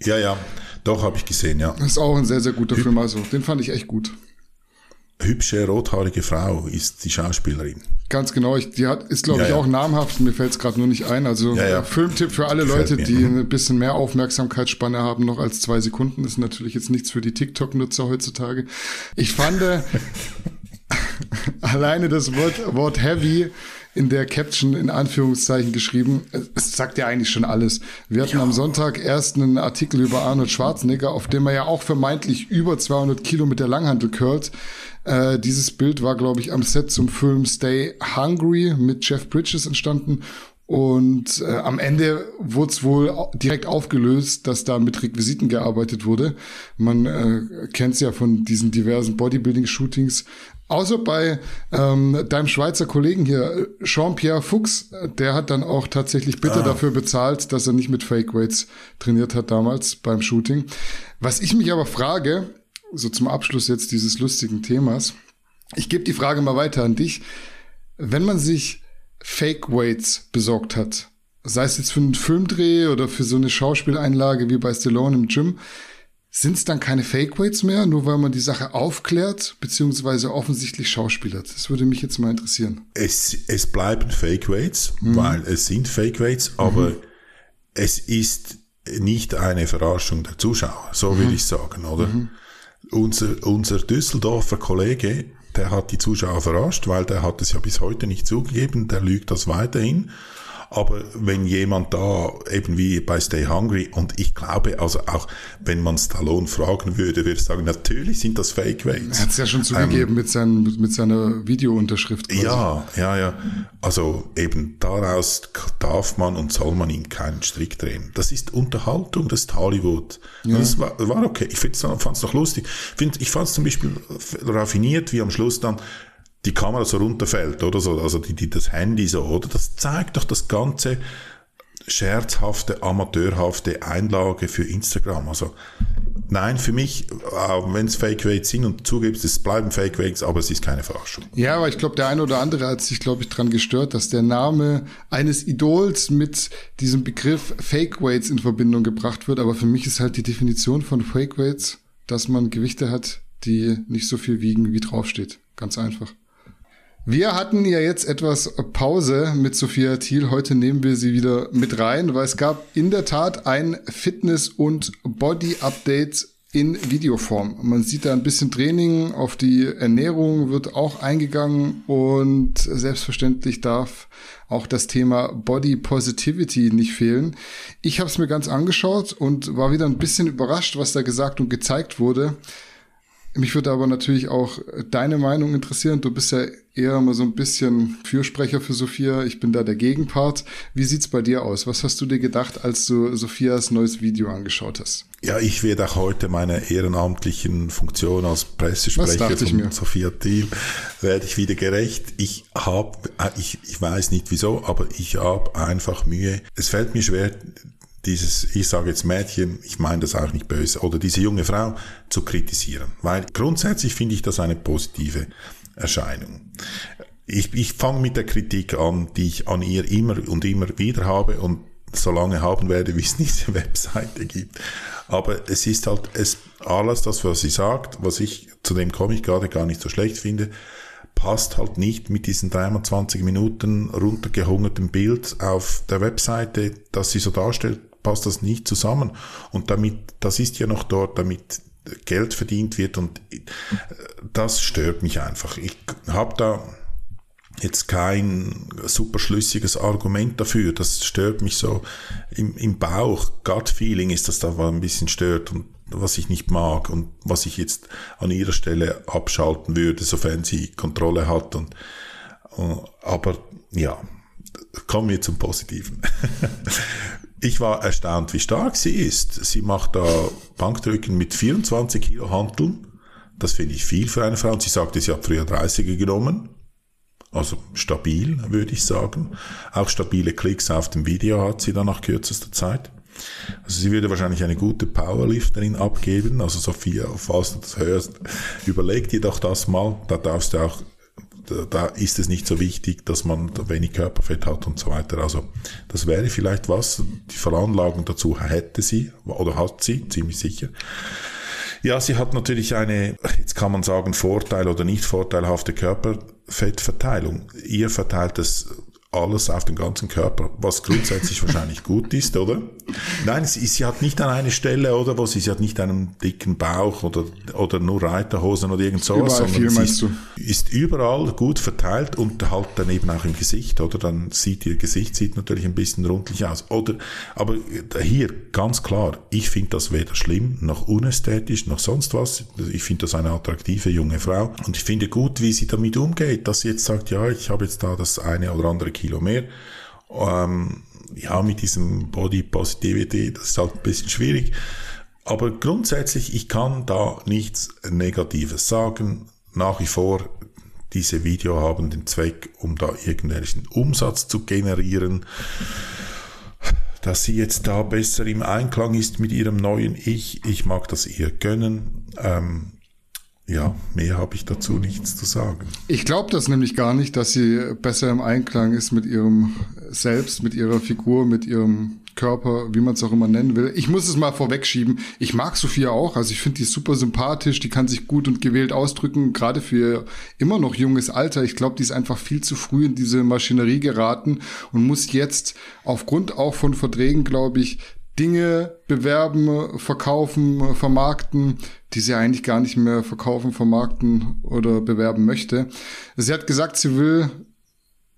Ja, ja. Doch, habe ich gesehen, ja. Das ist auch ein sehr, sehr guter Hüb Film. Also, den fand ich echt gut. Hübsche, rothaarige Frau ist die Schauspielerin. Ganz genau. Ich, die hat, ist, glaube ja, ich, auch namhaft. Mir fällt es gerade nur nicht ein. Also, ja, ja. Filmtipp für alle Gefällt Leute, die ein bisschen mehr Aufmerksamkeitsspanne haben, noch als zwei Sekunden. Ist natürlich jetzt nichts für die TikTok-Nutzer heutzutage. Ich fand, alleine das Wort, Wort heavy in der Caption in Anführungszeichen geschrieben. Es sagt ja eigentlich schon alles. Wir hatten ja. am Sonntag erst einen Artikel über Arnold Schwarzenegger, auf dem er ja auch vermeintlich über 200 Kilo mit der Langhantel curlt. Äh, dieses Bild war, glaube ich, am Set zum Film Stay Hungry mit Jeff Bridges entstanden. Und äh, am Ende wurde es wohl direkt aufgelöst, dass da mit Requisiten gearbeitet wurde. Man äh, kennt es ja von diesen diversen Bodybuilding-Shootings, Außer bei ähm, deinem Schweizer Kollegen hier, Jean-Pierre Fuchs, der hat dann auch tatsächlich bitte ah. dafür bezahlt, dass er nicht mit Fake Weights trainiert hat damals beim Shooting. Was ich mich aber frage, so zum Abschluss jetzt dieses lustigen Themas, ich gebe die Frage mal weiter an dich. Wenn man sich Fake Weights besorgt hat, sei es jetzt für einen Filmdreh oder für so eine Schauspieleinlage wie bei Stallone im Gym, sind es dann keine Fake Weights mehr, nur weil man die Sache aufklärt, beziehungsweise offensichtlich schauspielert? Das würde mich jetzt mal interessieren. Es, es bleiben Fake Weights, mhm. weil es sind Fake Weights, aber mhm. es ist nicht eine Verarschung der Zuschauer, so mhm. will ich sagen, oder? Mhm. Unser, unser Düsseldorfer Kollege, der hat die Zuschauer verarscht, weil der hat es ja bis heute nicht zugegeben, der lügt das weiterhin. Aber wenn jemand da eben wie bei Stay Hungry und ich glaube, also auch wenn man Stallone fragen würde, würde ich sagen, natürlich sind das Fake Weights. Er hat es ja schon zugegeben ähm, mit, seinen, mit seiner Videounterschrift. Quasi. Ja, ja, ja. Also eben daraus darf man und soll man ihm keinen Strick drehen. Das ist Unterhaltung, das ist Hollywood. Ja. Das war, war okay. Ich fand es noch lustig. Ich fand es zum Beispiel raffiniert, wie am Schluss dann die Kamera so runterfällt, oder so, also die, die, das Handy so, oder? Das zeigt doch das ganze scherzhafte, amateurhafte Einlage für Instagram. Also, nein, für mich, wenn es Fake Weights sind und zugibst, es bleiben Fake Weights, aber es ist keine Verarschung. Ja, aber ich glaube, der eine oder andere hat sich, glaube ich, dran gestört, dass der Name eines Idols mit diesem Begriff Fake Weights in Verbindung gebracht wird. Aber für mich ist halt die Definition von Fake Weights, dass man Gewichte hat, die nicht so viel wiegen, wie draufsteht. Ganz einfach. Wir hatten ja jetzt etwas Pause mit Sophia Thiel. Heute nehmen wir sie wieder mit rein, weil es gab in der Tat ein Fitness- und Body-Update in Videoform. Man sieht da ein bisschen Training, auf die Ernährung wird auch eingegangen und selbstverständlich darf auch das Thema Body Positivity nicht fehlen. Ich habe es mir ganz angeschaut und war wieder ein bisschen überrascht, was da gesagt und gezeigt wurde Mich würde aber natürlich auch deine Meinung interessieren. Du bist ja eher mal so ein bisschen Fürsprecher für Sophia. Ich bin da der Gegenpart. Wie sieht's bei dir aus? Was hast du dir gedacht, als du Sophias neues Video angeschaut hast? Ja, ich werde auch heute meiner ehrenamtlichen Funktion als Pressesprecher von Sophia Thiel werde ich wieder gerecht. Ich habe, ich, ich weiß nicht wieso, aber ich habe einfach Mühe. Es fällt mir schwer, dieses, ich sage jetzt Mädchen, ich meine das auch nicht böse, oder diese junge Frau zu kritisieren. Weil grundsätzlich finde ich das eine positive Erscheinung. Ich, ich fange mit der Kritik an, die ich an ihr immer und immer wieder habe und so lange haben werde, wie es diese Webseite gibt. Aber es ist halt es, alles das, was sie sagt, was ich, zu dem komme ich gerade gar nicht so schlecht finde, passt halt nicht mit diesen 23 Minuten runtergehungerten Bild auf der Webseite, das sie so darstellt, passt das nicht zusammen. Und damit, das ist ja noch dort, damit Geld verdient wird und äh, das stört mich einfach. Ich habe da jetzt kein super schlüssiges Argument dafür. Das stört mich so im, im Bauch. Gut-Feeling ist das da ein bisschen stört und was ich nicht mag und was ich jetzt an ihrer Stelle abschalten würde, sofern sie Kontrolle hat und, äh, aber ja, kommen wir zum Positiven. ich war erstaunt, wie stark sie ist. Sie macht da Bankdrücken mit 24 Kilo Hanteln. Das finde ich viel für eine Frau. Und sie sagte, sie hat früher 30er genommen. Also stabil, würde ich sagen. Auch stabile Klicks auf dem Video hat sie dann nach kürzester Zeit. Also sie würde wahrscheinlich eine gute Powerlifterin abgeben. Also Sophia, falls du das hörst, überleg dir doch das mal. Da darfst du auch da ist es nicht so wichtig, dass man wenig Körperfett hat und so weiter. Also das wäre vielleicht was. Die Veranlagung dazu hätte sie oder hat sie, ziemlich sicher. Ja, sie hat natürlich eine, jetzt kann man sagen, Vorteil oder nicht vorteilhafte Körperfettverteilung. Ihr verteilt es alles auf den ganzen Körper, was grundsätzlich wahrscheinlich gut ist, oder? Nein, sie, sie, hat nicht an eine Stelle, oder, wo sie, hat nicht einen dicken Bauch oder, oder nur Reiterhosen oder irgend sowas, viel, sie ist, ist, überall gut verteilt und halt daneben auch im Gesicht, oder? Dann sieht ihr Gesicht sieht natürlich ein bisschen rundlich aus, oder? Aber hier, ganz klar, ich finde das weder schlimm, noch unästhetisch, noch sonst was. Ich finde das eine attraktive junge Frau und ich finde gut, wie sie damit umgeht, dass sie jetzt sagt, ja, ich habe jetzt da das eine oder andere Kilo mehr. Ähm, ja, mit diesem Body Positivity, das ist halt ein bisschen schwierig. Aber grundsätzlich, ich kann da nichts Negatives sagen. Nach wie vor, diese Video haben den Zweck, um da irgendwelchen Umsatz zu generieren. Dass sie jetzt da besser im Einklang ist mit ihrem neuen Ich, ich mag das ihr gönnen. Ähm, ja, mehr habe ich dazu nichts zu sagen. Ich glaube das nämlich gar nicht, dass sie besser im Einklang ist mit ihrem Selbst, mit ihrer Figur, mit ihrem Körper, wie man es auch immer nennen will. Ich muss es mal vorwegschieben. Ich mag Sophia auch. Also ich finde die super sympathisch. Die kann sich gut und gewählt ausdrücken, gerade für ihr immer noch junges Alter. Ich glaube, die ist einfach viel zu früh in diese Maschinerie geraten und muss jetzt aufgrund auch von Verträgen, glaube ich, Dinge bewerben, verkaufen, vermarkten, die sie eigentlich gar nicht mehr verkaufen, vermarkten oder bewerben möchte. Sie hat gesagt, sie will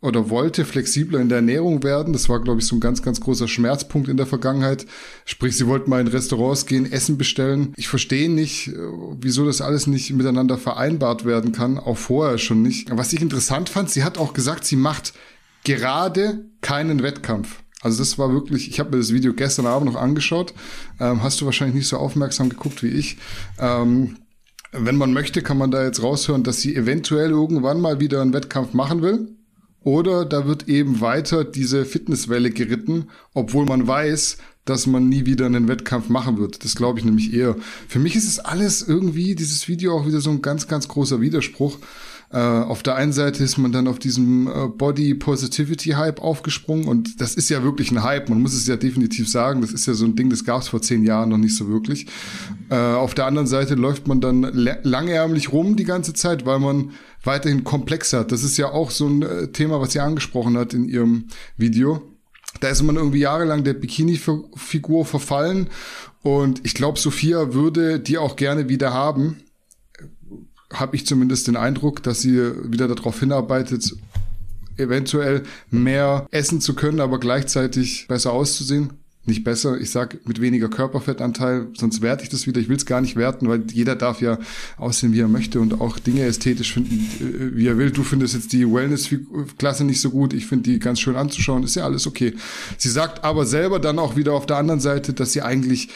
oder wollte flexibler in der Ernährung werden. Das war, glaube ich, so ein ganz, ganz großer Schmerzpunkt in der Vergangenheit. Sprich, sie wollten mal in Restaurants gehen, Essen bestellen. Ich verstehe nicht, wieso das alles nicht miteinander vereinbart werden kann, auch vorher schon nicht. Was ich interessant fand, sie hat auch gesagt, sie macht gerade keinen Wettkampf. Also das war wirklich, ich habe mir das Video gestern Abend noch angeschaut. Ähm, hast du wahrscheinlich nicht so aufmerksam geguckt wie ich. Ähm, wenn man möchte, kann man da jetzt raushören, dass sie eventuell irgendwann mal wieder einen Wettkampf machen will. Oder da wird eben weiter diese Fitnesswelle geritten, obwohl man weiß, dass man nie wieder einen Wettkampf machen wird. Das glaube ich nämlich eher. Für mich ist es alles irgendwie, dieses Video auch wieder so ein ganz, ganz großer Widerspruch. Äh, auf der einen Seite ist man dann auf diesem äh, Body Positivity Hype aufgesprungen und das ist ja wirklich ein Hype, man muss es ja definitiv sagen, das ist ja so ein Ding, das gab es vor zehn Jahren noch nicht so wirklich. Äh, auf der anderen Seite läuft man dann langärmlich rum die ganze Zeit, weil man weiterhin komplex hat. Das ist ja auch so ein äh, Thema, was sie angesprochen hat in ihrem Video. Da ist man irgendwie jahrelang der Bikini-Figur verfallen und ich glaube, Sophia würde die auch gerne wieder haben habe ich zumindest den Eindruck, dass sie wieder darauf hinarbeitet, eventuell mehr essen zu können, aber gleichzeitig besser auszusehen. nicht besser. Ich sage mit weniger Körperfettanteil, sonst werte ich das wieder. Ich will es gar nicht werten, weil jeder darf ja aussehen, wie er möchte und auch Dinge ästhetisch finden, äh, wie er will. Du findest jetzt die Wellness-Klasse nicht so gut. Ich finde die ganz schön anzuschauen. Ist ja alles okay. Sie sagt aber selber dann auch wieder auf der anderen Seite, dass sie eigentlich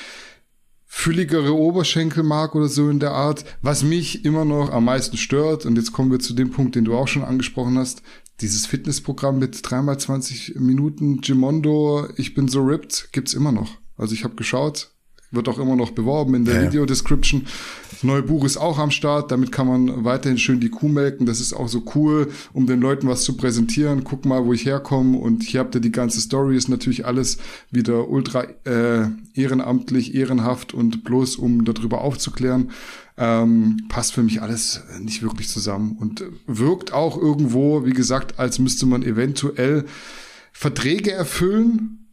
fülligere Oberschenkel mag oder so in der Art. Was mich immer noch am meisten stört, und jetzt kommen wir zu dem Punkt, den du auch schon angesprochen hast, dieses Fitnessprogramm mit dreimal 20 Minuten Gimondo, ich bin so ripped, gibt's immer noch. Also ich habe geschaut, wird auch immer noch beworben in der ja. Video-Description. Das neue Buch ist auch am Start, damit kann man weiterhin schön die Kuh melken. Das ist auch so cool, um den Leuten was zu präsentieren. Guck mal, wo ich herkomme und hier habt ihr die ganze Story. Ist natürlich alles wieder ultra äh, ehrenamtlich, ehrenhaft und bloß um darüber aufzuklären ähm, passt für mich alles nicht wirklich zusammen und wirkt auch irgendwo, wie gesagt, als müsste man eventuell Verträge erfüllen,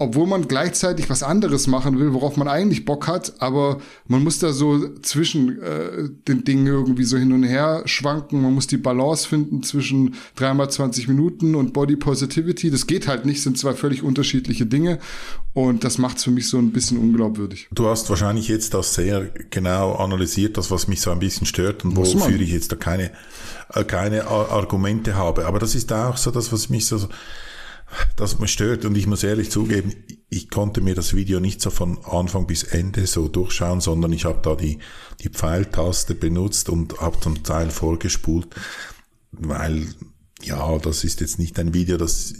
obwohl man gleichzeitig was anderes machen will, worauf man eigentlich Bock hat, aber man muss da so zwischen äh, den Dingen irgendwie so hin und her schwanken. Man muss die Balance finden zwischen dreimal 20 Minuten und Body Positivity. Das geht halt nicht, sind zwei völlig unterschiedliche Dinge und das macht es für mich so ein bisschen unglaubwürdig. Du hast wahrscheinlich jetzt das sehr genau analysiert, das was mich so ein bisschen stört und wofür ich jetzt da keine, äh, keine Argumente habe. Aber das ist auch so das, was mich so das mich stört und ich muss ehrlich zugeben, ich konnte mir das Video nicht so von Anfang bis Ende so durchschauen, sondern ich habe da die, die Pfeiltaste benutzt und habe zum Teil vorgespult, weil ja, das ist jetzt nicht ein Video, das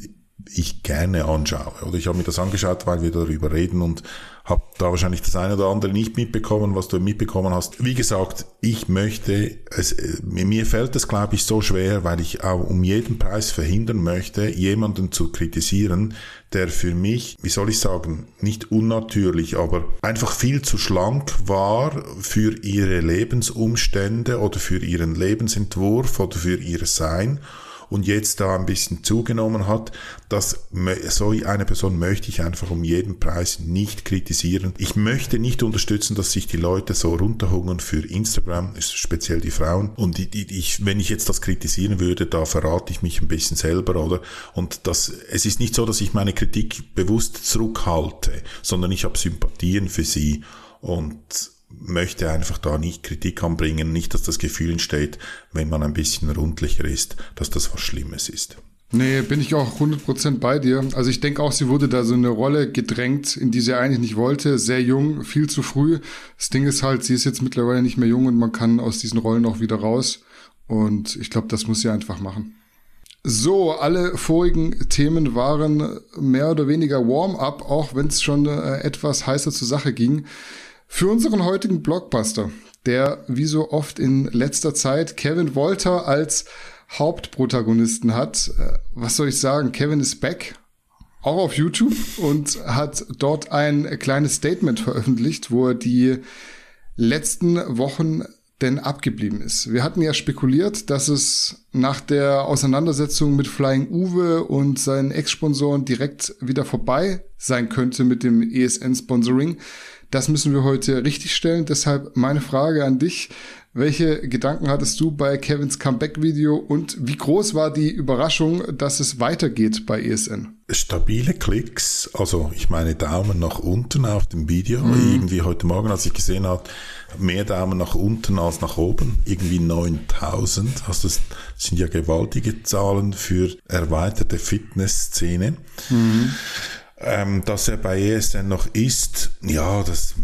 ich gerne anschaue. Oder ich habe mir das angeschaut, weil wir darüber reden und habe da wahrscheinlich das eine oder andere nicht mitbekommen, was du mitbekommen hast. Wie gesagt, ich möchte, es, mir fällt es, glaube ich, so schwer, weil ich auch um jeden Preis verhindern möchte, jemanden zu kritisieren, der für mich, wie soll ich sagen, nicht unnatürlich, aber einfach viel zu schlank war für ihre Lebensumstände oder für ihren Lebensentwurf oder für ihr Sein und jetzt da ein bisschen zugenommen hat, dass so eine Person möchte ich einfach um jeden Preis nicht kritisieren. Ich möchte nicht unterstützen, dass sich die Leute so runterhungern für Instagram, speziell die Frauen. Und ich, wenn ich jetzt das kritisieren würde, da verrate ich mich ein bisschen selber, oder? Und das, es ist nicht so, dass ich meine Kritik bewusst zurückhalte, sondern ich habe Sympathien für sie und möchte einfach da nicht Kritik anbringen, nicht, dass das Gefühl entsteht, wenn man ein bisschen rundlicher ist, dass das was Schlimmes ist. Nee, bin ich auch 100% bei dir. Also ich denke auch, sie wurde da so eine Rolle gedrängt, in die sie eigentlich nicht wollte. Sehr jung, viel zu früh. Das Ding ist halt, sie ist jetzt mittlerweile nicht mehr jung und man kann aus diesen Rollen auch wieder raus. Und ich glaube, das muss sie einfach machen. So, alle vorigen Themen waren mehr oder weniger Warm-up, auch wenn es schon äh, etwas heißer zur Sache ging. Für unseren heutigen Blockbuster, der wie so oft in letzter Zeit Kevin Wolter als Hauptprotagonisten hat, äh, was soll ich sagen, Kevin ist back, auch auf YouTube und hat dort ein kleines Statement veröffentlicht, wo er die letzten Wochen denn abgeblieben ist. Wir hatten ja spekuliert, dass es nach der Auseinandersetzung mit Flying Uwe und seinen Ex-Sponsoren direkt wieder vorbei sein könnte mit dem ESN-Sponsoring. Das müssen wir heute richtigstellen. Deshalb meine Frage an dich. Welche Gedanken hattest du bei Kevins Comeback-Video und wie groß war die Überraschung, dass es weitergeht bei ESN? Stabile Klicks, also ich meine Daumen nach unten auf dem Video. Mhm. Irgendwie heute Morgen, als ich gesehen habe, mehr Daumen nach unten als nach oben, irgendwie 9000. Also das sind ja gewaltige Zahlen für erweiterte Fitnessszene. Mhm. Ähm, dass er bei ESN noch ist, ja, das,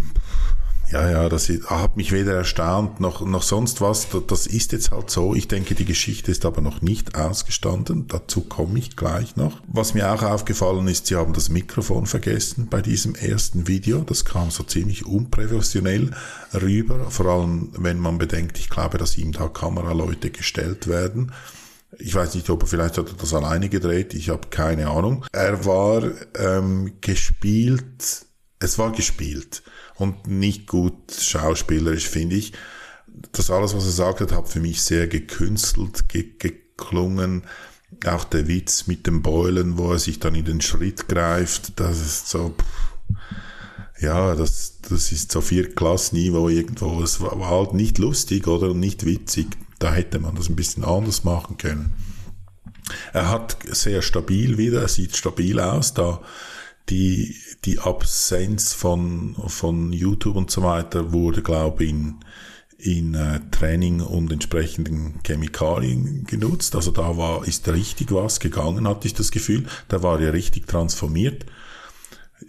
ja, ja, das hat mich weder erstaunt noch, noch sonst was. Das ist jetzt halt so. Ich denke, die Geschichte ist aber noch nicht ausgestanden. Dazu komme ich gleich noch. Was mir auch aufgefallen ist, sie haben das Mikrofon vergessen bei diesem ersten Video. Das kam so ziemlich unprofessionell rüber. Vor allem, wenn man bedenkt, ich glaube, dass ihm da Kameraleute gestellt werden. Ich weiß nicht, ob er vielleicht hat er das alleine gedreht, ich habe keine Ahnung. Er war ähm, gespielt, es war gespielt und nicht gut schauspielerisch, finde ich. Das alles, was er sagt hat, hat für mich sehr gekünstelt ge geklungen. Auch der Witz mit dem Beulen, wo er sich dann in den Schritt greift, das ist so, ja, das, das ist so Viertklassniveau irgendwo. Es war halt nicht lustig oder nicht witzig da hätte man das ein bisschen anders machen können. Er hat sehr stabil wieder, er sieht stabil aus, da die, die Absenz von, von YouTube und so weiter wurde, glaube ich, in, in äh, Training und entsprechenden Chemikalien genutzt. Also da war, ist richtig was gegangen, hatte ich das Gefühl. Da war er richtig transformiert.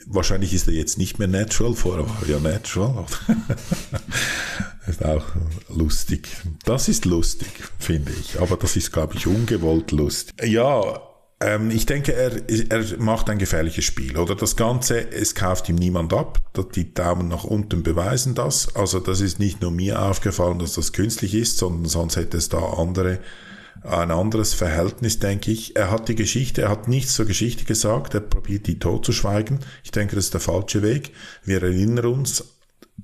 Wahrscheinlich ist er jetzt nicht mehr natural, vorher war er ja natural. ist auch lustig. Das ist lustig, finde ich. Aber das ist, glaube ich, ungewollt lustig. Ja, ähm, ich denke, er, er macht ein gefährliches Spiel. Oder das Ganze, es kauft ihm niemand ab. Die Daumen nach unten beweisen das. Also das ist nicht nur mir aufgefallen, dass das künstlich ist, sondern sonst hätte es da andere ein anderes Verhältnis, denke ich. Er hat die Geschichte, er hat nichts zur Geschichte gesagt, er probiert die totzuschweigen. Ich denke, das ist der falsche Weg. Wir erinnern uns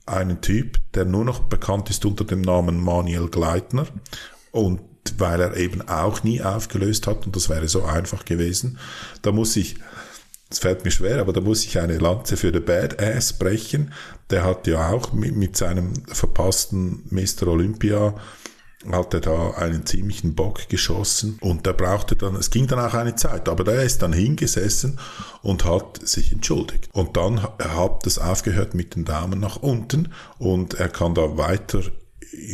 einen Typ, der nur noch bekannt ist unter dem Namen Manuel Gleitner und weil er eben auch nie aufgelöst hat und das wäre so einfach gewesen. Da muss ich, es fällt mir schwer, aber da muss ich eine Lanze für den Badass brechen. Der hat ja auch mit, mit seinem verpassten Mr. Olympia hat er da einen ziemlichen Bock geschossen und der brauchte dann, es ging dann auch eine Zeit, aber der ist dann hingesessen und hat sich entschuldigt. Und dann hat es aufgehört mit den Daumen nach unten und er kann da weiter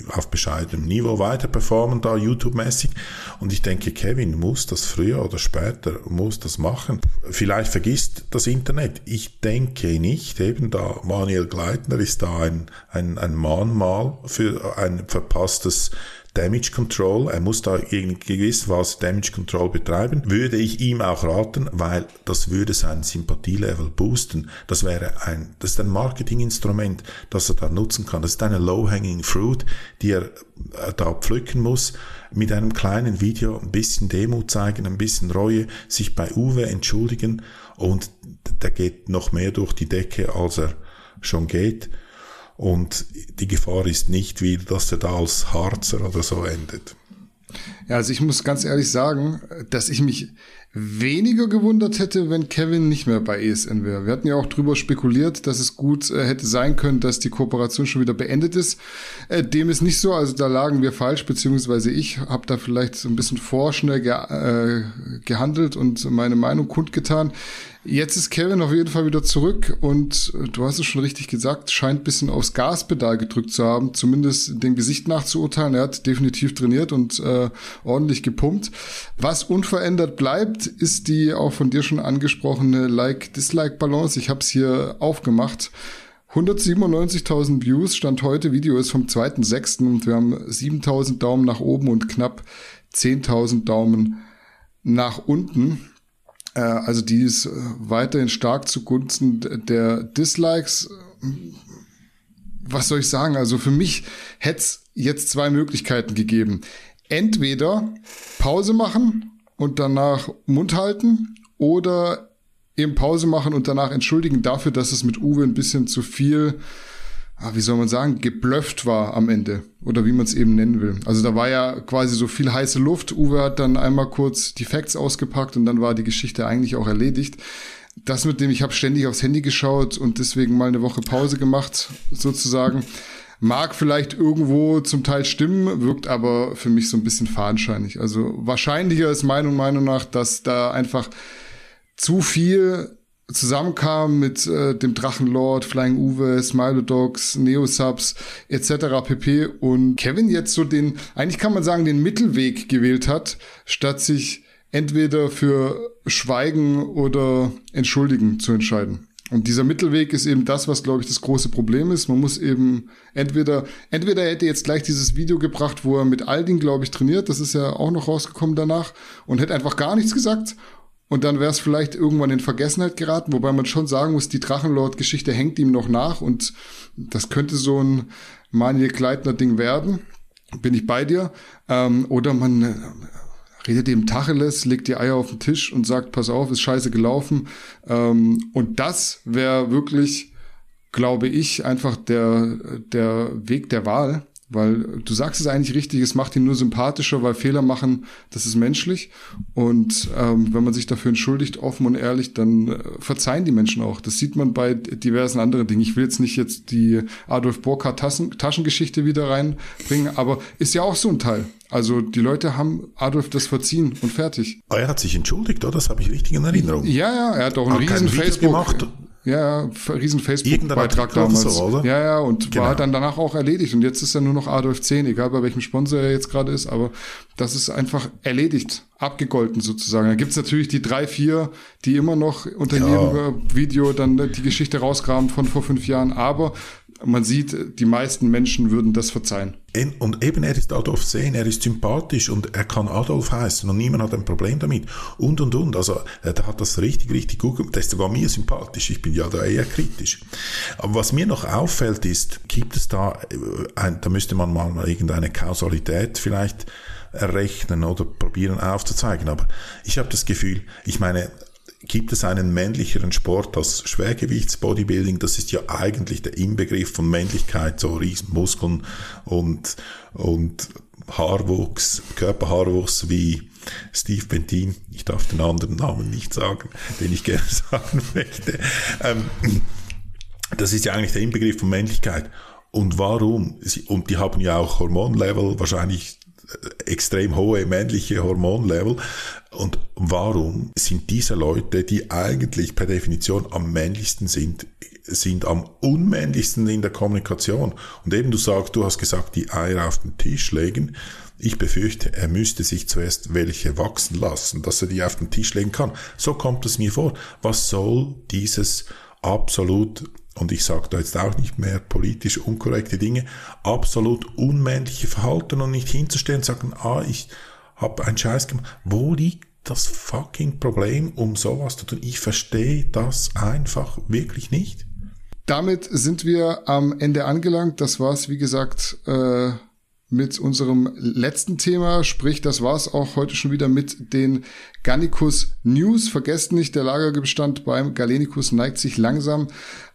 auf bescheidenem Niveau weiter performen, da YouTube-mäßig. Und ich denke, Kevin muss das früher oder später, muss das machen. Vielleicht vergisst das Internet. Ich denke nicht, eben da Manuel Gleitner ist da ein, ein, ein Mahnmal für ein verpasstes Damage Control, er muss da gewiss was Damage Control betreiben, würde ich ihm auch raten, weil das würde sein Sympathielevel boosten. Das wäre ein, das ist ein Marketinginstrument, das er da nutzen kann. Das ist eine low-hanging fruit, die er äh, da pflücken muss, mit einem kleinen Video ein bisschen Demut zeigen, ein bisschen Reue, sich bei Uwe entschuldigen und der geht noch mehr durch die Decke, als er schon geht. Und die Gefahr ist nicht wieder, dass er da als Harzer oder so endet. Ja, also ich muss ganz ehrlich sagen, dass ich mich weniger gewundert hätte, wenn Kevin nicht mehr bei ESN wäre. Wir hatten ja auch drüber spekuliert, dass es gut äh, hätte sein können, dass die Kooperation schon wieder beendet ist. Äh, dem ist nicht so, also da lagen wir falsch, beziehungsweise ich habe da vielleicht so ein bisschen vorschnell ge äh, gehandelt und meine Meinung kundgetan. Jetzt ist Kevin auf jeden Fall wieder zurück und äh, du hast es schon richtig gesagt, scheint bisschen aufs Gaspedal gedrückt zu haben, zumindest dem Gesicht nachzuurteilen. Er hat definitiv trainiert und äh, ordentlich gepumpt. Was unverändert bleibt, ist die auch von dir schon angesprochene Like-Dislike-Balance. Ich habe es hier aufgemacht. 197.000 Views stand heute. Video ist vom 2.6. und wir haben 7.000 Daumen nach oben und knapp 10.000 Daumen nach unten. Äh, also die ist äh, weiterhin stark zugunsten der Dislikes. Was soll ich sagen? Also für mich hätte es jetzt zwei Möglichkeiten gegeben. Entweder Pause machen und danach Mund halten oder eben Pause machen und danach entschuldigen dafür, dass es mit Uwe ein bisschen zu viel ah, wie soll man sagen, geblufft war am Ende. Oder wie man es eben nennen will. Also da war ja quasi so viel heiße Luft. Uwe hat dann einmal kurz die Facts ausgepackt und dann war die Geschichte eigentlich auch erledigt. Das mit dem, ich habe ständig aufs Handy geschaut und deswegen mal eine Woche Pause gemacht, sozusagen. Mag vielleicht irgendwo zum Teil stimmen, wirkt aber für mich so ein bisschen fadenscheinig. Also wahrscheinlicher ist meiner Meinung nach, dass da einfach zu viel zusammenkam mit äh, dem Drachenlord, Flying Uwe, Smilodogs, Neosubs etc. pp. Und Kevin jetzt so den, eigentlich kann man sagen, den Mittelweg gewählt hat, statt sich entweder für Schweigen oder Entschuldigen zu entscheiden. Und dieser Mittelweg ist eben das, was, glaube ich, das große Problem ist. Man muss eben entweder, entweder er hätte jetzt gleich dieses Video gebracht, wo er mit Aldin, glaube ich, trainiert, das ist ja auch noch rausgekommen danach, und hätte einfach gar nichts gesagt, und dann wäre es vielleicht irgendwann in Vergessenheit geraten, wobei man schon sagen muss, die Drachenlord-Geschichte hängt ihm noch nach und das könnte so ein Manuel Kleitner-Ding werden. Bin ich bei dir? Ähm, oder man äh, redet ihm Tacheles, legt die Eier auf den Tisch und sagt, pass auf, ist scheiße gelaufen. Ähm, und das wäre wirklich, glaube ich, einfach der, der Weg der Wahl weil du sagst es eigentlich richtig, es macht ihn nur sympathischer, weil Fehler machen, das ist menschlich. Und ähm, wenn man sich dafür entschuldigt, offen und ehrlich, dann äh, verzeihen die Menschen auch. Das sieht man bei diversen anderen Dingen. Ich will jetzt nicht jetzt die Adolf Burkhardt Taschengeschichte wieder reinbringen, aber ist ja auch so ein Teil. Also die Leute haben Adolf das verziehen und fertig. Er hat sich entschuldigt, oder? Das habe ich richtig in Erinnerung. Ja, ja, er hat auch einen riesen Facebook gemacht. Ja, riesen Facebook-Beitrag damals. Ja, ja, und genau. war dann danach auch erledigt. Und jetzt ist er nur noch Adolf 10, egal bei welchem Sponsor er jetzt gerade ist, aber das ist einfach erledigt, abgegolten sozusagen. Da gibt's natürlich die drei, vier, die immer noch unter ja. jedem Video dann die Geschichte rausgraben von vor fünf Jahren, aber man sieht, die meisten Menschen würden das verzeihen. Und eben, er ist Adolf Sehn, er ist sympathisch und er kann Adolf heißen und niemand hat ein Problem damit. Und, und, und. Also, er hat das richtig, richtig gut gemacht. Der ist sogar mir sympathisch. Ich bin ja da eher kritisch. Aber was mir noch auffällt ist, gibt es da, äh, ein, da müsste man mal irgendeine Kausalität vielleicht errechnen oder probieren aufzuzeigen. Aber ich habe das Gefühl, ich meine, gibt es einen männlicheren Sport als Schwergewichtsbodybuilding? Das ist ja eigentlich der Inbegriff von Männlichkeit, so Riesenmuskeln und, und Haarwuchs, Körperhaarwuchs wie Steve Bentin. Ich darf den anderen Namen nicht sagen, den ich gerne sagen möchte. Ähm, das ist ja eigentlich der Inbegriff von Männlichkeit. Und warum? Und die haben ja auch Hormonlevel, wahrscheinlich extrem hohe männliche Hormonlevel. Und warum sind diese Leute, die eigentlich per Definition am männlichsten sind, sind am unmännlichsten in der Kommunikation? Und eben du sagst, du hast gesagt, die Eier auf den Tisch legen. Ich befürchte, er müsste sich zuerst welche wachsen lassen, dass er die auf den Tisch legen kann. So kommt es mir vor. Was soll dieses absolut und ich sage da jetzt auch nicht mehr politisch unkorrekte Dinge, absolut unmännliche Verhalten und nicht hinzustellen und sagen, ah, ich habe einen Scheiß gemacht. Wo liegt das fucking Problem, um sowas zu tun? Ich verstehe das einfach wirklich nicht. Damit sind wir am Ende angelangt. Das war's, wie gesagt, äh, mit unserem letzten Thema. Sprich, das war's auch heute schon wieder mit den Gannikus News. Vergesst nicht, der Lagerbestand beim Galenikus neigt sich langsam,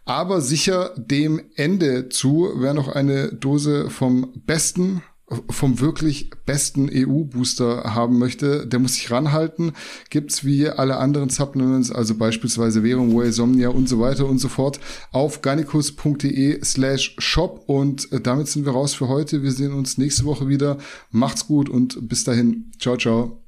aber sicher dem Ende zu. Wer noch eine Dose vom besten vom wirklich besten EU-Booster haben möchte, der muss sich ranhalten. Gibt's wie alle anderen Supplements, also beispielsweise Währung, Way, Somnia und so weiter und so fort, auf garnicus.de slash shop. Und äh, damit sind wir raus für heute. Wir sehen uns nächste Woche wieder. Macht's gut und bis dahin. Ciao, ciao.